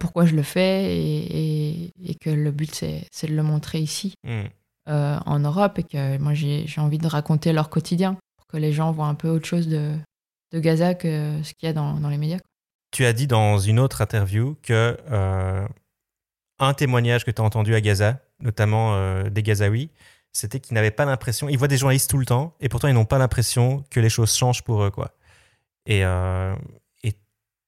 pourquoi je le fais et, et- et que le but, c'est de le montrer ici, Hmm. euh, en Europe, et que moi, j'ai j'ai envie de raconter leur quotidien pour que les gens voient un peu autre chose de, de Gaza que ce qu'il y a dans, dans les médias. Tu as dit dans une autre interview que euh, un témoignage que tu as entendu à Gaza, notamment euh, des Gazaouis, c'était qu'ils n'avaient pas l'impression, ils voient des journalistes tout le temps, et pourtant ils n'ont pas l'impression que les choses changent pour eux. quoi. Et, euh, et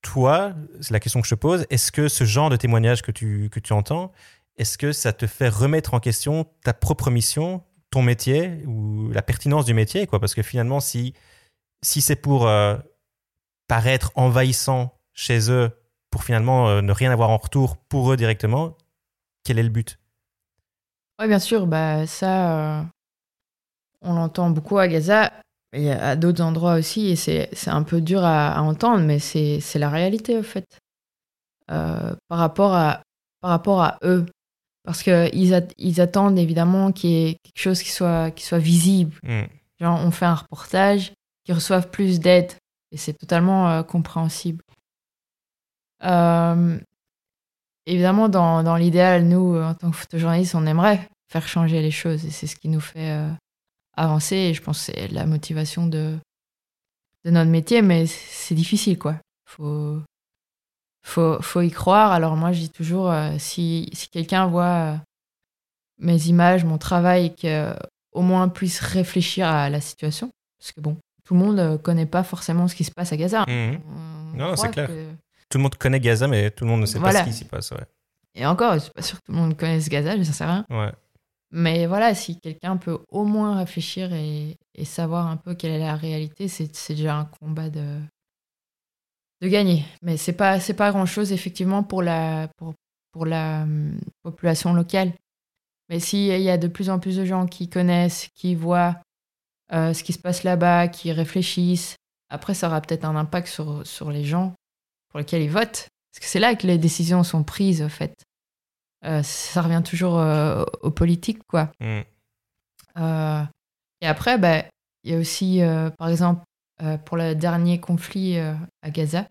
toi, c'est la question que je te pose, est-ce que ce genre de témoignage que tu, que tu entends, est-ce que ça te fait remettre en question ta propre mission, ton métier, ou la pertinence du métier quoi? Parce que finalement, si, si c'est pour paraître envahissant chez eux pour finalement euh, ne rien avoir en retour pour eux directement, quel est le but? Oui, bien sûr, bah, ça, euh, on l'entend beaucoup à Gaza, et à d'autres endroits aussi, et c'est un peu dur à, à entendre, mais c'est la réalité, au fait, Euh, par, rapport à, par rapport à eux. Parce qu'ils ils attendent évidemment qu'il y ait quelque chose qui soit, qui soit visible. Hmm. Genre, on fait un reportage, qu'ils reçoivent plus d'aide, et c'est totalement compréhensible. Euh, évidemment, dans, dans l'idéal, nous, en tant que photojournalistes, on aimerait faire changer les choses, et c'est ce qui nous fait euh, avancer, et je pense que c'est la motivation de, de notre métier, mais c'est difficile, quoi. Faut, faut, faut y croire. Alors moi, je dis toujours, euh, si, si quelqu'un voit euh, mes images, mon travail, et que au moins puisse réfléchir à la situation. Parce que bon, tout le monde ne connaît pas forcément ce qui se passe à Gaza. On Non, c'est clair. que- Tout le monde connaît Gaza, mais tout le monde ne sait Voilà. pas ce qui s'y passe. Ouais. Et encore, je suis pas sûre que tout le monde connaisse Gaza, je sais rien. Ouais. Mais voilà, si quelqu'un peut au moins réfléchir et, et savoir un peu quelle est la réalité, c'est c'est déjà un combat de, de gagner. Mais c'est pas, c'est pas grand chose, effectivement, pour la, pour, pour la hum, population locale. Mais s'il y a de plus en plus de gens qui connaissent, qui voient euh, ce qui se passe là-bas, qui réfléchissent, après, ça aura peut-être un impact sur, sur les gens pour lesquels ils votent. Parce que c'est là que les décisions sont prises, en fait. Euh, ça revient toujours euh, aux politiques, quoi. Hmm. Euh, et après, bah, il y a aussi, par exemple, pour le dernier conflit à Gaza,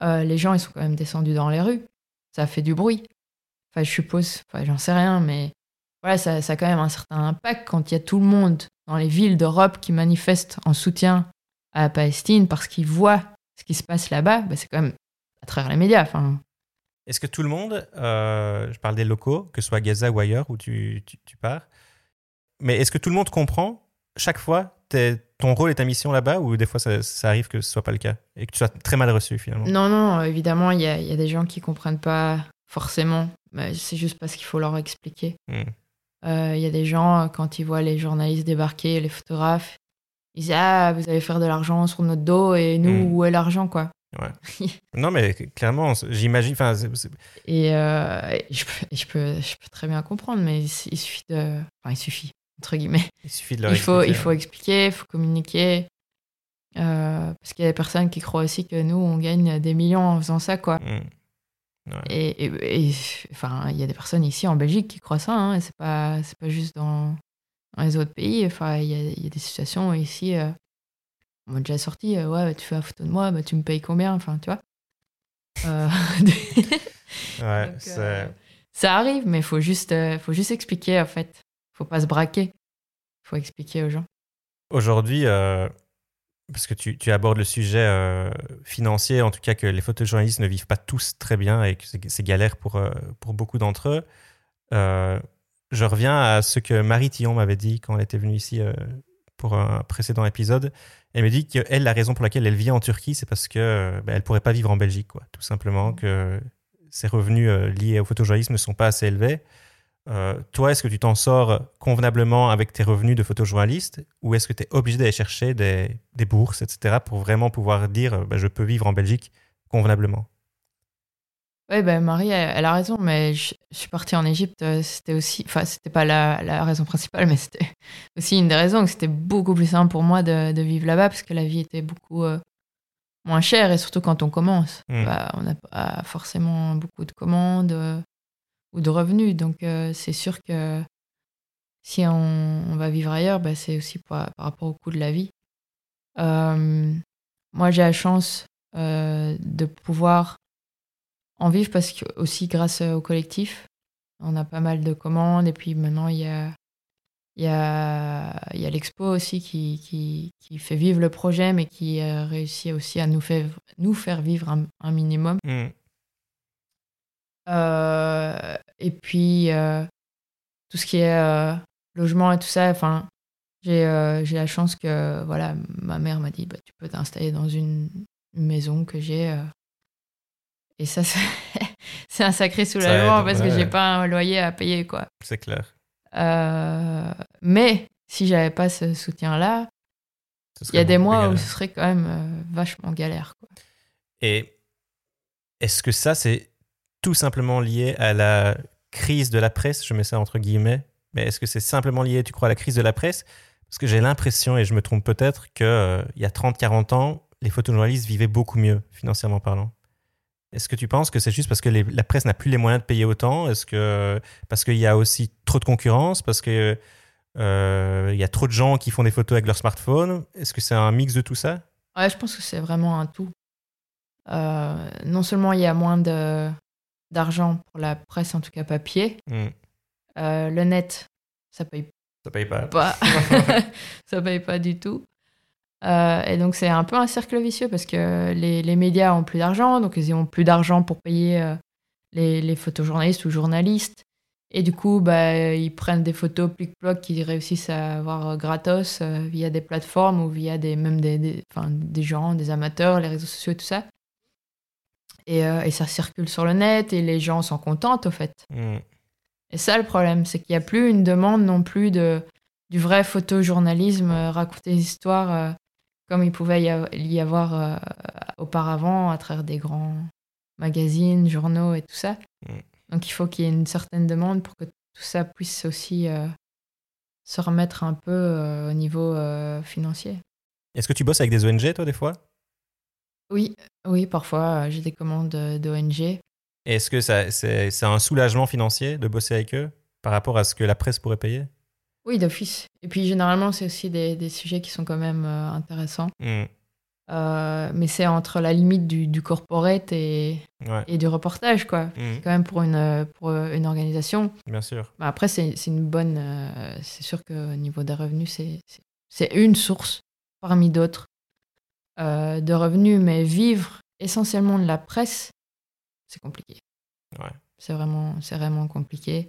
les gens, ils sont quand même descendus dans les rues. Ça a fait du bruit. Enfin, je suppose, enfin, j'en sais rien, mais voilà, ça, ça a quand même un certain impact quand il y a tout le monde dans les villes d'Europe qui manifestent en soutien à la Palestine parce qu'ils voient ce qui se passe là-bas. Bah, c'est quand même à travers les médias. Enfin, Est-ce que tout le monde, euh, je parle des locaux, que ce soit à Gaza ou ailleurs où tu, tu, tu pars, mais est-ce que tout le monde comprend chaque fois ton rôle et ta mission là-bas ou des fois ça, ça arrive que ce soit pas le cas et que tu sois très mal reçu finalement? Non, non, évidemment, il y a, il y a des gens qui comprennent pas forcément. Mais C'est juste parce qu'il faut leur expliquer. Hmm. Euh, Il y a des gens, quand ils voient les journalistes débarquer, les photographes, ils disent Ah, vous allez faire de l'argent sur notre dos et nous, Mm. où est l'argent, quoi Ouais. non, mais clairement, j'imagine. Et, euh, je, peux, je, peux, je, peux, très bien comprendre, mais il, suffit de. Enfin, il suffit, entre guillemets. Il suffit de leur il expliquer. Faut, il faut expliquer, il faut communiquer. Euh, parce qu'il y a des personnes qui croient aussi que nous, on gagne des millions en faisant ça, quoi. Mmh. Ouais. Et, et, enfin, il y a des personnes ici en Belgique qui croient ça, hein, et c'est pas, c'est pas juste dans, dans, les autres pays. Enfin, il y a, il y a des situations ici. Euh, on m'a déjà sorti, euh, ouais, tu fais la photo de moi, bah, tu me payes combien Enfin, tu vois. Euh, ouais, Donc, ça arrive, mais il faut juste, faut juste expliquer, en fait. faut pas se braquer. faut expliquer aux gens. Aujourd'hui, parce que tu, tu, abordes le sujet financier, en tout cas que les photojournalistes ne vivent pas tous très bien et que c'est galère pour, pour beaucoup d'entre eux. Je reviens à ce que Marie Tillon m'avait dit quand elle était venue ici pour un précédent épisode. Elle me dit qu'elle, la raison pour laquelle elle vit en Turquie, c'est parce que ben, elle pourrait pas vivre en Belgique, quoi. Tout simplement que ses revenus euh, liés au photojournalisme ne sont pas assez élevés. Euh, toi, est-ce que tu t'en sors convenablement avec tes revenus de photojournaliste ou est-ce que tu es obligé d'aller chercher des, des, bourses, etc., pour vraiment pouvoir dire ben, je peux vivre en Belgique convenablement? Oui, ben Marie, elle, a raison, mais je, suis partie en Égypte, euh, c'était aussi, enfin, c'était pas la, la, raison principale, mais c'était aussi une des raisons que c'était beaucoup plus simple pour moi de, de vivre là-bas parce que la vie était beaucoup euh, moins chère et surtout quand on commence. Mmh. Bah, on n'a pas forcément beaucoup de commandes euh, ou de revenus, donc c'est sûr que si on, on va vivre ailleurs, bah, c'est aussi par, par, rapport au coût de la vie. moi, j'ai la chance de pouvoir en vivre parce que aussi grâce au collectif, on a pas mal de commandes et puis maintenant il y a il y a, il y a l'expo aussi qui, qui, qui, fait vivre le projet mais qui a réussi aussi à nous faire, nous faire vivre un, un minimum. Mmh. Euh, et puis euh, tout ce qui est euh, logement et tout ça, enfin j'ai la chance que voilà ma mère m'a dit bah, tu peux t'installer dans une maison que j'ai et ça, c'est un sacré soulagement parce que j'ai pas un loyer à payer, quoi. C'est clair. Euh, mais si j'avais pas ce soutien-là, il y a des mois où ce serait quand même euh, vachement galère, quoi. Et est-ce que ça, c'est tout simplement lié à la crise de la presse? Je mets ça entre guillemets. Mais est-ce que c'est simplement lié, tu crois, à la crise de la presse? Parce que j'ai l'impression, et je me trompe peut-être, qu'il euh, y a 30-40 ans, les photojournalistes vivaient beaucoup mieux, financièrement parlant. Est-ce que tu penses que c'est juste parce que la presse n'a plus les moyens de payer autant? Est-ce que parce qu'il y a aussi trop de concurrence? Parce que euh, il y a trop de gens qui font des photos avec leur smartphone? Est-ce que c'est un mix de tout ça? Ouais, je pense que c'est vraiment un tout. Euh, non seulement il y a moins de d'argent pour la presse, en tout cas papier. Mm. Euh, le net, ça paye. Ça paye pas. pas. ça paye pas du tout. Euh, et donc c'est un peu un cercle vicieux parce que les, les médias ont plus d'argent, donc ils ont plus d'argent pour payer euh, les, les, photojournalistes ou journalistes. Et du coup, bah, ils prennent des photos plic-ploc qu'ils réussissent à avoir gratos euh, via des plateformes ou via des, même des, des, des, gens, des amateurs, les réseaux sociaux et tout ça. Et, et, ça circule sur le net et les gens s'en contentent au fait. Mm. Et ça, le problème, c'est qu'il n'y a plus une demande non plus de, du vrai photojournalisme, raconter des histoires comme il pouvait y avoir euh, auparavant à travers des grands magazines, journaux et tout ça. Mm. Donc il faut qu'il y ait une certaine demande pour que tout ça puisse aussi euh, se remettre un peu euh, au niveau financier. Est-ce que tu bosses avec des ONG, toi, des fois? Oui, oui, parfois j'ai des commandes d'ONG. Est-ce que c'est un soulagement financier de bosser avec eux par rapport à ce que la presse pourrait payer? Oui, d'office. Et puis généralement, c'est aussi des, des, sujets qui sont quand même euh, intéressants. Mm. Euh, mais c'est entre la limite du, du corporate et, ouais. et, du reportage, quoi. Mm. C'est quand même pour une, pour une organisation. Bien sûr. Bah, après, c'est une bonne. Euh, c'est sûr qu'au niveau des revenus, c'est une source parmi d'autres euh, de revenus, mais vivre essentiellement de la presse, c'est compliqué. Ouais. C'est vraiment, vraiment compliqué.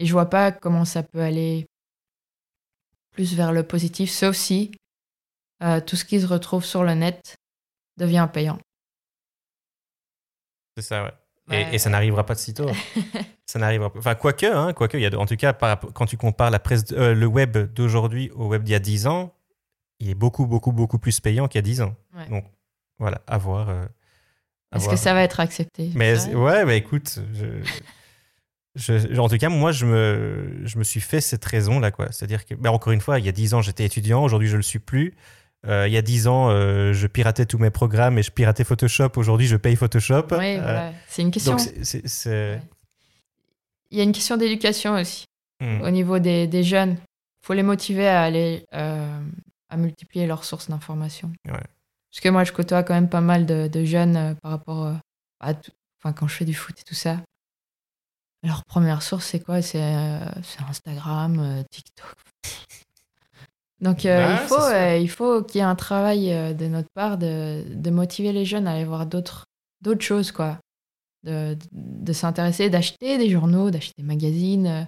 Et je vois pas comment ça peut aller plus vers le positif, sauf si euh, tout ce qui se retrouve sur le net devient payant. C'est ça, ouais. Et, et, ça n'arrivera pas de sitôt. ça n'arrivera pas. Enfin, quoique, hein, quoique, il y a, en tout cas, par, quand tu compares la presse, euh, le web d'aujourd'hui au web d'il y a 10 ans, il est beaucoup, beaucoup, beaucoup plus payant qu'il y a 10 ans. Ouais. Donc voilà, à voir. euh, Est-ce que ça va être accepté? Mais ouais, bah écoute, je, je- en tout cas, moi, je me, je me suis fait cette raison-là, quoi. C'est-à-dire que, bah, encore une fois, il y a 10 ans, j'étais étudiant, aujourd'hui, je le suis plus. Euh, il y a 10 ans, euh, je piratais tous mes programmes et je piratais Photoshop. Aujourd'hui, je paye Photoshop. Oui, Euh, voilà. C'est une question. donc. Il y a une question d'éducation aussi Hmm. au niveau des, des jeunes. Il faut les motiver à aller à multiplier leurs sources d'information. Ouais. Parce que moi, je côtoie quand même pas mal de, de jeunes par rapport à tout. Enfin, quand je fais du foot et tout ça. Leur première source, c'est quoi? C'est euh, c'est Instagram, euh, TikTok. Donc, euh, Bah, il faut, euh, il faut qu'il y ait un travail euh, de notre part de, de motiver les jeunes à aller voir d'autres d'autres choses, quoi. De, de s'intéresser, d'acheter des journaux, d'acheter des magazines,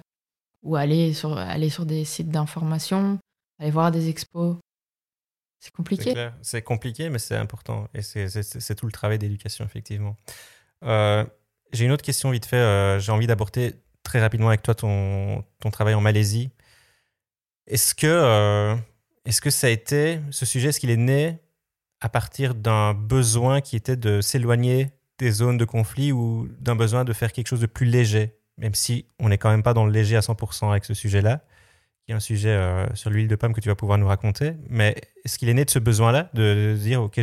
ou aller sur, aller sur des sites d'information, aller voir des expos. C'est compliqué. C'est compliqué, mais c'est important. Et c'est tout le travail d'éducation, effectivement. J'ai une autre question vite fait. euh, J'ai envie d'aborder très rapidement avec toi ton, travail en Malaisie. Est-ce que, euh, est-ce que ça a été, ce sujet, est-ce qu'il est né à partir d'un besoin qui était de s'éloigner des zones de conflit ou d'un besoin de faire quelque chose de plus léger, même si on n'est quand même pas dans le léger à 100% avec ce sujet-là, qui est un sujet euh, sur l'huile de pomme que tu vas pouvoir nous raconter. Mais est-ce qu'il est né de ce besoin-là, de, dire, OK,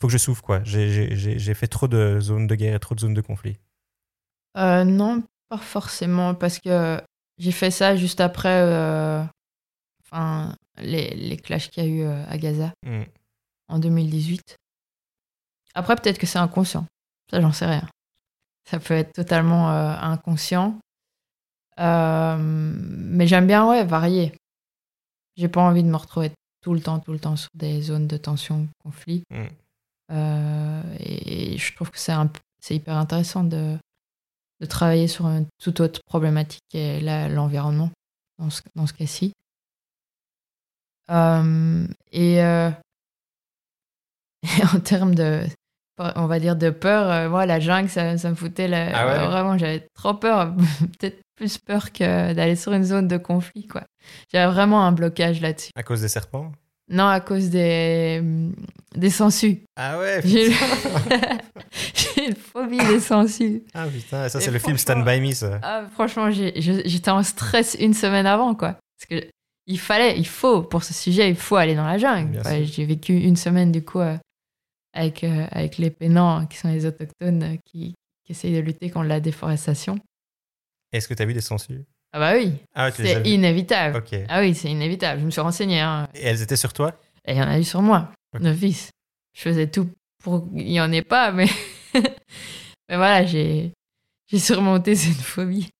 faut que je souffre, quoi. J'ai- fait trop de zones de guerre et trop de zones de conflit. Euh, non, pas forcément, parce que j'ai fait ça juste après euh, enfin, les, les clashs qu'il y a eu euh, à Gaza Hmm. en 2018. Après, peut-être que c'est inconscient. Ça, j'en sais rien. Ça peut être totalement euh, inconscient. Mais j'aime bien, ouais, varier. J'ai pas envie de me retrouver tout le temps, tout le temps sur des zones de tension, conflit. Mm. Euh, et, et je trouve que c'est hyper intéressant de, de travailler sur une toute autre problématique qui est là, l'environnement, dans ce, dans ce cas-ci. Euh, et, euh, et en termes de, on va dire, de peur, euh, moi, la jungle, ça, ça me foutait la- Ah ouais? vraiment, j'avais trop peur, peut-être plus peur que d'aller sur une zone de conflit, quoi. J'avais vraiment un blocage là-dessus. À cause des serpents? Non, à cause des, des sangsues. Ah ouais J'ai une phobie des sangsues. Ah putain, ça c'est le film Stand By Me, ça. Ah, franchement, j'étais en stress une semaine avant, quoi. Parce que il fallait, il faut, pour ce sujet, il faut aller dans la jungle. Ouais. J'ai vécu une semaine, du coup, euh, avec, euh, avec les pénans, qui sont les autochtones, euh, qui, qui essayent de lutter contre la déforestation. Est-ce que tu as vu des sangsues? Ah bah oui, Ah, c'est inévitable. Ah oui, c'est inévitable. Je me suis renseignée, hein. Et elles étaient sur toi Et il y en a eu sur moi, Ok. d'office. Je faisais tout pour qu'il n'y en ait pas, mais, mais voilà, j'ai surmonté cette phobie.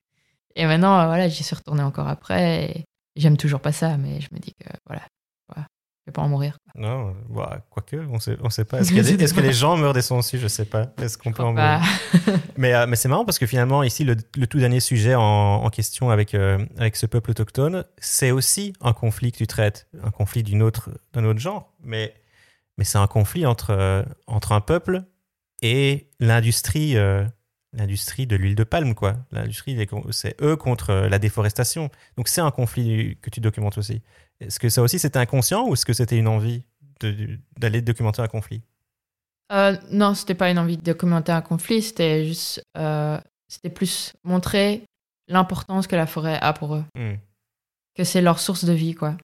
Et maintenant, euh, voilà, j'y suis retournée encore après. J'aime toujours pas ça, mais je me dis que voilà, vais pas en mourir. Non, bah, quoique, on sait, on sait pas. Est-ce que, les- est-ce que les gens meurent des sangsues Je sais pas. Est-ce qu'on peut en mourir? Mais, euh, mais c'est marrant parce que finalement, ici, le, le tout dernier sujet en, en question avec, euh, avec ce peuple autochtone, c'est aussi un conflit que tu traites, un conflit d'une autre, d'un autre genre. Mais, mais c'est un conflit entre, euh, entre un peuple et l'industrie. L'industrie de l'huile de palme, quoi. L'industrie, c'est eux contre la déforestation. Donc c'est un conflit que tu documentes aussi. Est-ce que ça aussi c'était inconscient ou est-ce que c'était une envie d'aller documenter un conflit? Euh, non, c'était pas une envie de documenter un conflit, c'était juste, euh, c'était plus montrer l'importance que la forêt a pour eux. Hmm. que c'est leur source de vie, quoi.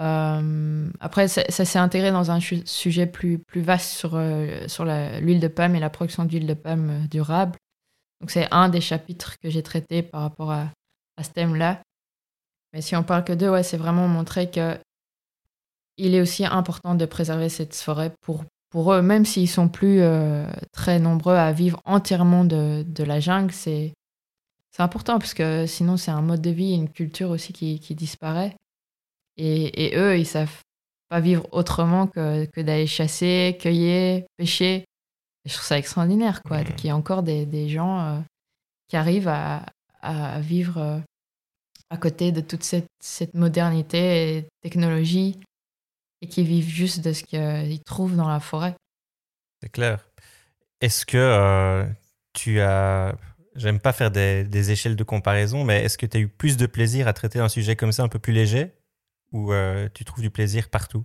Euh, après, ça, ça s'est intégré dans un sujet plus, plus vaste sur, euh, sur l'huile de palme et la production d'huile de palme durable. Donc, c'est un des chapitres que j'ai traité par rapport à, à ce thème-là. Mais si on parle que d'eux, ouais, c'est vraiment montrer que il est aussi important de préserver cette forêt pour, pour eux, même s'ils sont plus euh, très nombreux à vivre entièrement de, de la jungle, c'est important parce que sinon c'est un mode de vie, une culture aussi qui, qui disparaît. Et, et eux, ils savent pas vivre autrement que, que d'aller chasser, cueillir, pêcher. Et je trouve ça extraordinaire, quoi, Mhm. qu'il y ait encore des, des gens euh, qui arrivent à, à vivre euh, à côté de toute cette, modernité et technologie et qui vivent juste de ce qu'ils trouvent dans la forêt. C'est clair. Est-ce que euh, tu as. J'aime pas faire des, des échelles de comparaison, mais est-ce que tu as eu plus de plaisir à traiter un sujet comme ça un peu plus léger? Ou euh, tu trouves du plaisir partout,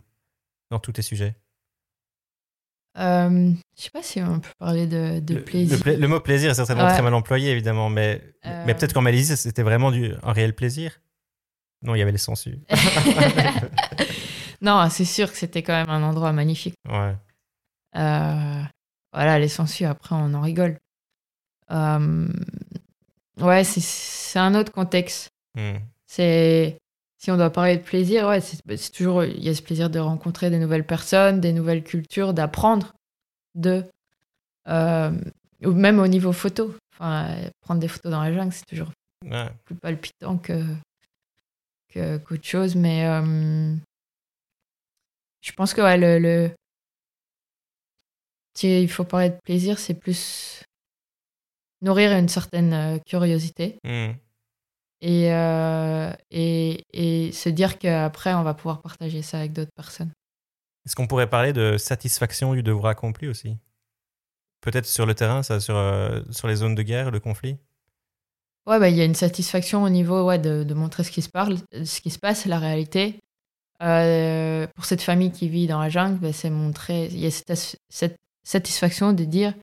dans tous tes sujets? Euh, je sais pas si on peut parler de, de le, plaisir. le pla- le mot plaisir est certainement Ouais. très mal employé, évidemment, mais, Euh. mais peut-être qu'en Malaisie, c'était vraiment du, un réel plaisir? Non, il y avait les sangsues. non, c'est sûr que c'était quand même un endroit magnifique. ouais. Euh, voilà, les sangsues, après, on en rigole. Euh, ouais, c'est- c'est un autre contexte. Hmm. C'est si on doit parler de plaisir, ouais, c'est c'est toujours il y a ce plaisir de rencontrer des nouvelles personnes, des nouvelles cultures, d'apprendre de euh, ou même au niveau photo. Enfin, prendre des photos dans la jungle, c'est toujours Ouais. plus palpitant que que- qu'autre chose, mais euh, je pense que ouais, le, le si il faut parler de plaisir, c'est plus nourrir une certaine euh, curiosité Hmm. Et, euh, et, et se dire qu'après, on va pouvoir partager ça avec d'autres personnes. Est-ce qu'on pourrait parler de satisfaction du devoir accompli aussi? Peut-être sur le terrain, ça, sur, euh, sur les zones de guerre, le conflit? Ouais, bah, il y a une satisfaction au niveau ouais, de, de montrer ce qui se parle, ce qui se passe, la réalité. Euh, pour cette famille qui vit dans la jungle, bah, c'est montrer. Il y a cette, cette satisfaction de dire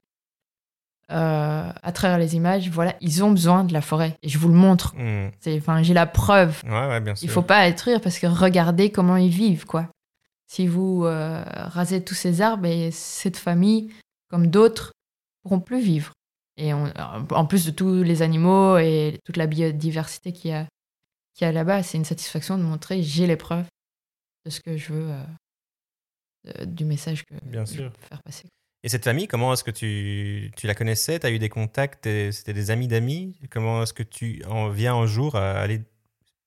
euh, à travers les images, voilà, ils ont besoin de la forêt et je vous le montre. Hmm. C'est- Enfin, j'ai la preuve. Ouais, ouais, bien sûr. Il faut pas être rire parce que regardez comment ils vivent, quoi. Si vous euh, rasez tous ces arbres, et cette famille, comme d'autres, pourront plus vivre. Et on- en plus de tous les animaux et toute la biodiversité qu'il y a, qu'il y a là-bas, c'est une satisfaction de montrer j'ai les preuves de ce que je veux, euh, du message que Bien je sûr. veux faire passer. Et cette famille, comment est-ce que tu, tu la connaissais? Tu as eu des contacts C'était des amis d'amis? Comment est-ce que tu en viens un jour à aller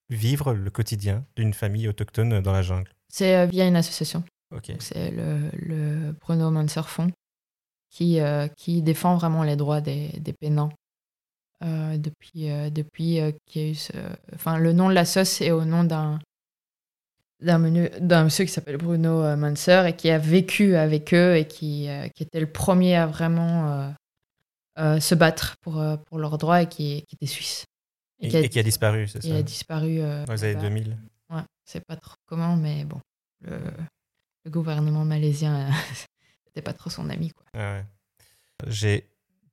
vivre le quotidien d'une famille autochtone dans la jungle? C'est euh, via une association. C'est le, le Bruno Manser Fonds qui, euh, qui défend vraiment les droits des, des pénants. Euh, depuis euh, depuis qu'il y a eu ce... Enfin, le nom de la sauce est au nom d'un d'un monsieur qui s'appelle Bruno euh, Manser et qui a vécu avec eux et qui, euh, qui était le premier à vraiment euh, se battre pour, pour leurs droits et qui, qui était suisse. Et, qui a, et qui a disparu, c'est ça a disparu. euh, Dans les années là-bas. 2000 Ouais, c'est pas trop comment, mais bon, le, le gouvernement malaisien n'était pas trop son ami. Quoi. Ah ouais. J'ai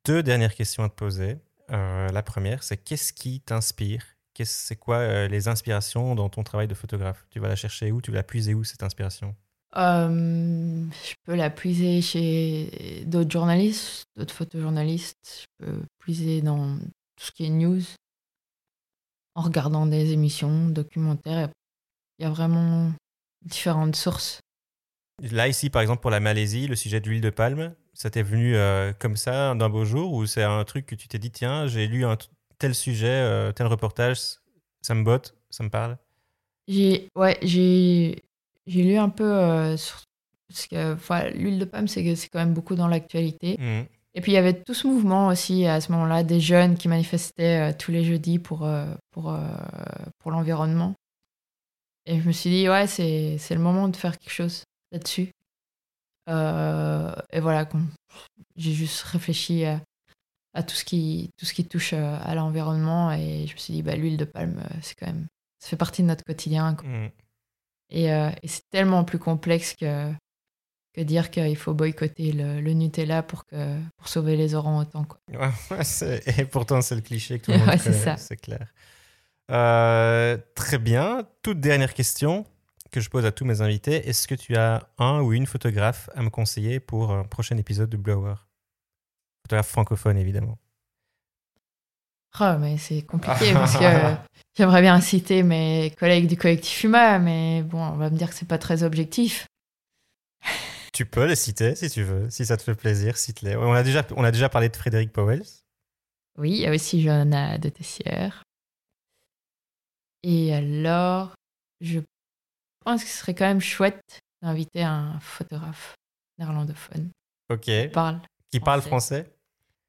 deux dernières questions à te poser. Euh, la première, c'est qu'est-ce qui t'inspire C'est quoi euh, les inspirations dans ton travail de photographe? Tu vas la chercher où? Tu vas la puiser où cette inspiration? Euh, je peux la puiser chez d'autres journalistes, d'autres photojournalistes. Je peux puiser dans tout ce qui est news, en regardant des émissions, documentaires. Il y a vraiment différentes sources. Là, ici, par exemple, pour la Malaisie, le sujet de l'huile de palme, ça t'est venu euh, comme ça d'un beau jour? Ou c'est un truc que tu t'es dit, tiens, j'ai lu un tel sujet, euh, tel reportage, ça me botte, ça me parle J'ai ouais, j'ai lu un peu euh, sur parce que l'huile de palme c'est quand même beaucoup dans l'actualité. Mhm. Et puis il y avait tout ce mouvement aussi à ce moment-là des jeunes qui manifestaient euh, tous les jeudis pour euh, pour euh, pour l'environnement. Et je me suis dit ouais, c'est c'est le moment de faire quelque chose là-dessus. Et voilà, j'ai juste réfléchi à, à tout ce qui tout ce qui touche euh, à l'environnement et je me suis dit bah l'huile de palme euh, c'est quand même ça fait partie de notre quotidien quoi. Et, euh, et c'est tellement plus complexe que, que dire qu'il faut boycotter le, le Nutella pour, que, pour sauver les. Quoi. Ouais, ouais, c'est- et pourtant, c'est le cliché que tout le monde Ouais, c'est connaît, ça. c'est clair. Euh, très bien. Toute dernière question que je pose à tous mes invités. Est-ce que tu as un ou une photographe à me conseiller pour un prochain épisode de Blower Photographe francophone, évidemment. Ah, mais c'est compliqué parce que euh, j'aimerais bien citer mes collègues du collectif Huma, mais bon, on va me dire que c'est pas très objectif. Tu peux les citer si tu veux, si ça te fait plaisir, cite-les. On a déjà, on a déjà parlé de Frédéric Powell. Oui, il y a aussi Johanna de Tessière. Et alors, je pense que ce serait quand même chouette d'inviter un photographe néerlandophone Ok. qui parle Qui parle Français. français?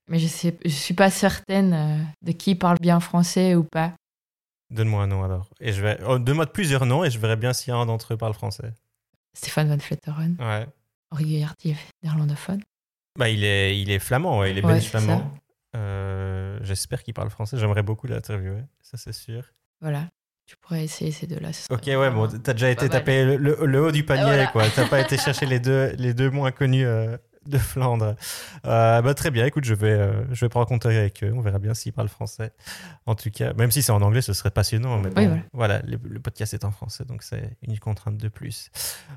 Mais je je suis pas certaine euh, de qui parle bien français ou pas. Donne-moi un nom alors. Et je vais. oh, Donne-moi plusieurs noms et je verrai bien si un d'entre eux parle français. Stéphane Van Fletteren, Ouais. Henri Guillardier, néerlandophone. Bah, il est, il est flamand, ouais, il est Ouais, belge flamand. Euh, J'espère qu'il parle français. J'aimerais beaucoup l'interviewer, ça c'est sûr. Voilà, tu pourrais essayer ces deux-là. Ok, ouais, bon, t'as déjà été le- le haut du panier, Voilà. quoi. T'as pas été chercher les deux, les deux moins connus euh, de Flandre. Euh, bah, très bien, écoute, je vais, euh, je vais prendre contact avec eux. On verra bien s'ils parlent français. En tout cas, même si c'est en anglais, ce serait passionnant. Mais Oui, voilà. voilà, le, le podcast est en français, donc c'est une contrainte de plus.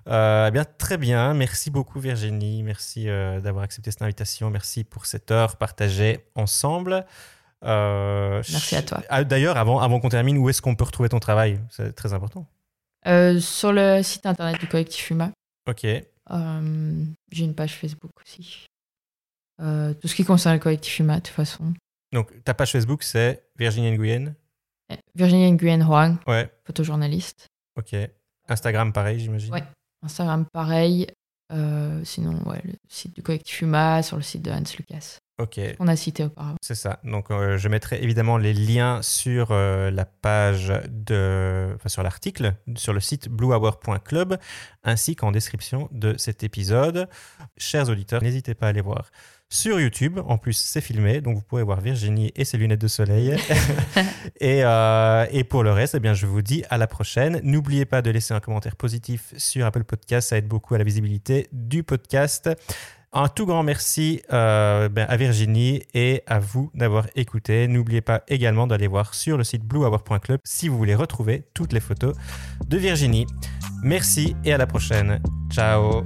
Euh, eh bien, très bien. Merci beaucoup, Virginie. Merci euh, d'avoir accepté cette invitation. Merci pour cette heure partagée ensemble. Merci à toi. Ah, D'ailleurs, avant, avant qu'on termine, où est-ce qu'on peut retrouver ton travail? C'est très important. Euh, sur le site internet du collectif Huma, Ok. Euh, j'ai une page Facebook aussi. Euh, tout ce qui concerne le collectif de toute façon. Donc, ta page Facebook, c'est Virginie Nguyen? Euh, Virginie Nguyen Huang, Ouais, photojournaliste. ok. Instagram, pareil, j'imagine? Ouais. Instagram, pareil. Euh, sinon, ouais, le site du collectif Huma, sur le site de Hans Lucas, Ok, qu'on a cité auparavant. c'est ça. Donc, euh, je mettrai évidemment les liens sur euh, la page de. Enfin, sur l'article, sur le site bluehour.club, ainsi qu'en description de cet épisode. Chers auditeurs, n'hésitez pas à aller voir. Sur YouTube, en plus c'est filmé, donc vous pourrez voir Virginie et ses lunettes de soleil. et, euh, et pour le reste, eh bien, je vous dis à la prochaine. N'oubliez pas de laisser un commentaire positif sur Apple Podcast, ça aide beaucoup à la visibilité du podcast. Un tout grand merci euh, ben, à Virginie et à vous d'avoir écouté. N'oubliez pas également d'aller voir sur le site bluehour.club si vous voulez retrouver toutes les photos de Virginie. Merci et à la prochaine. Ciao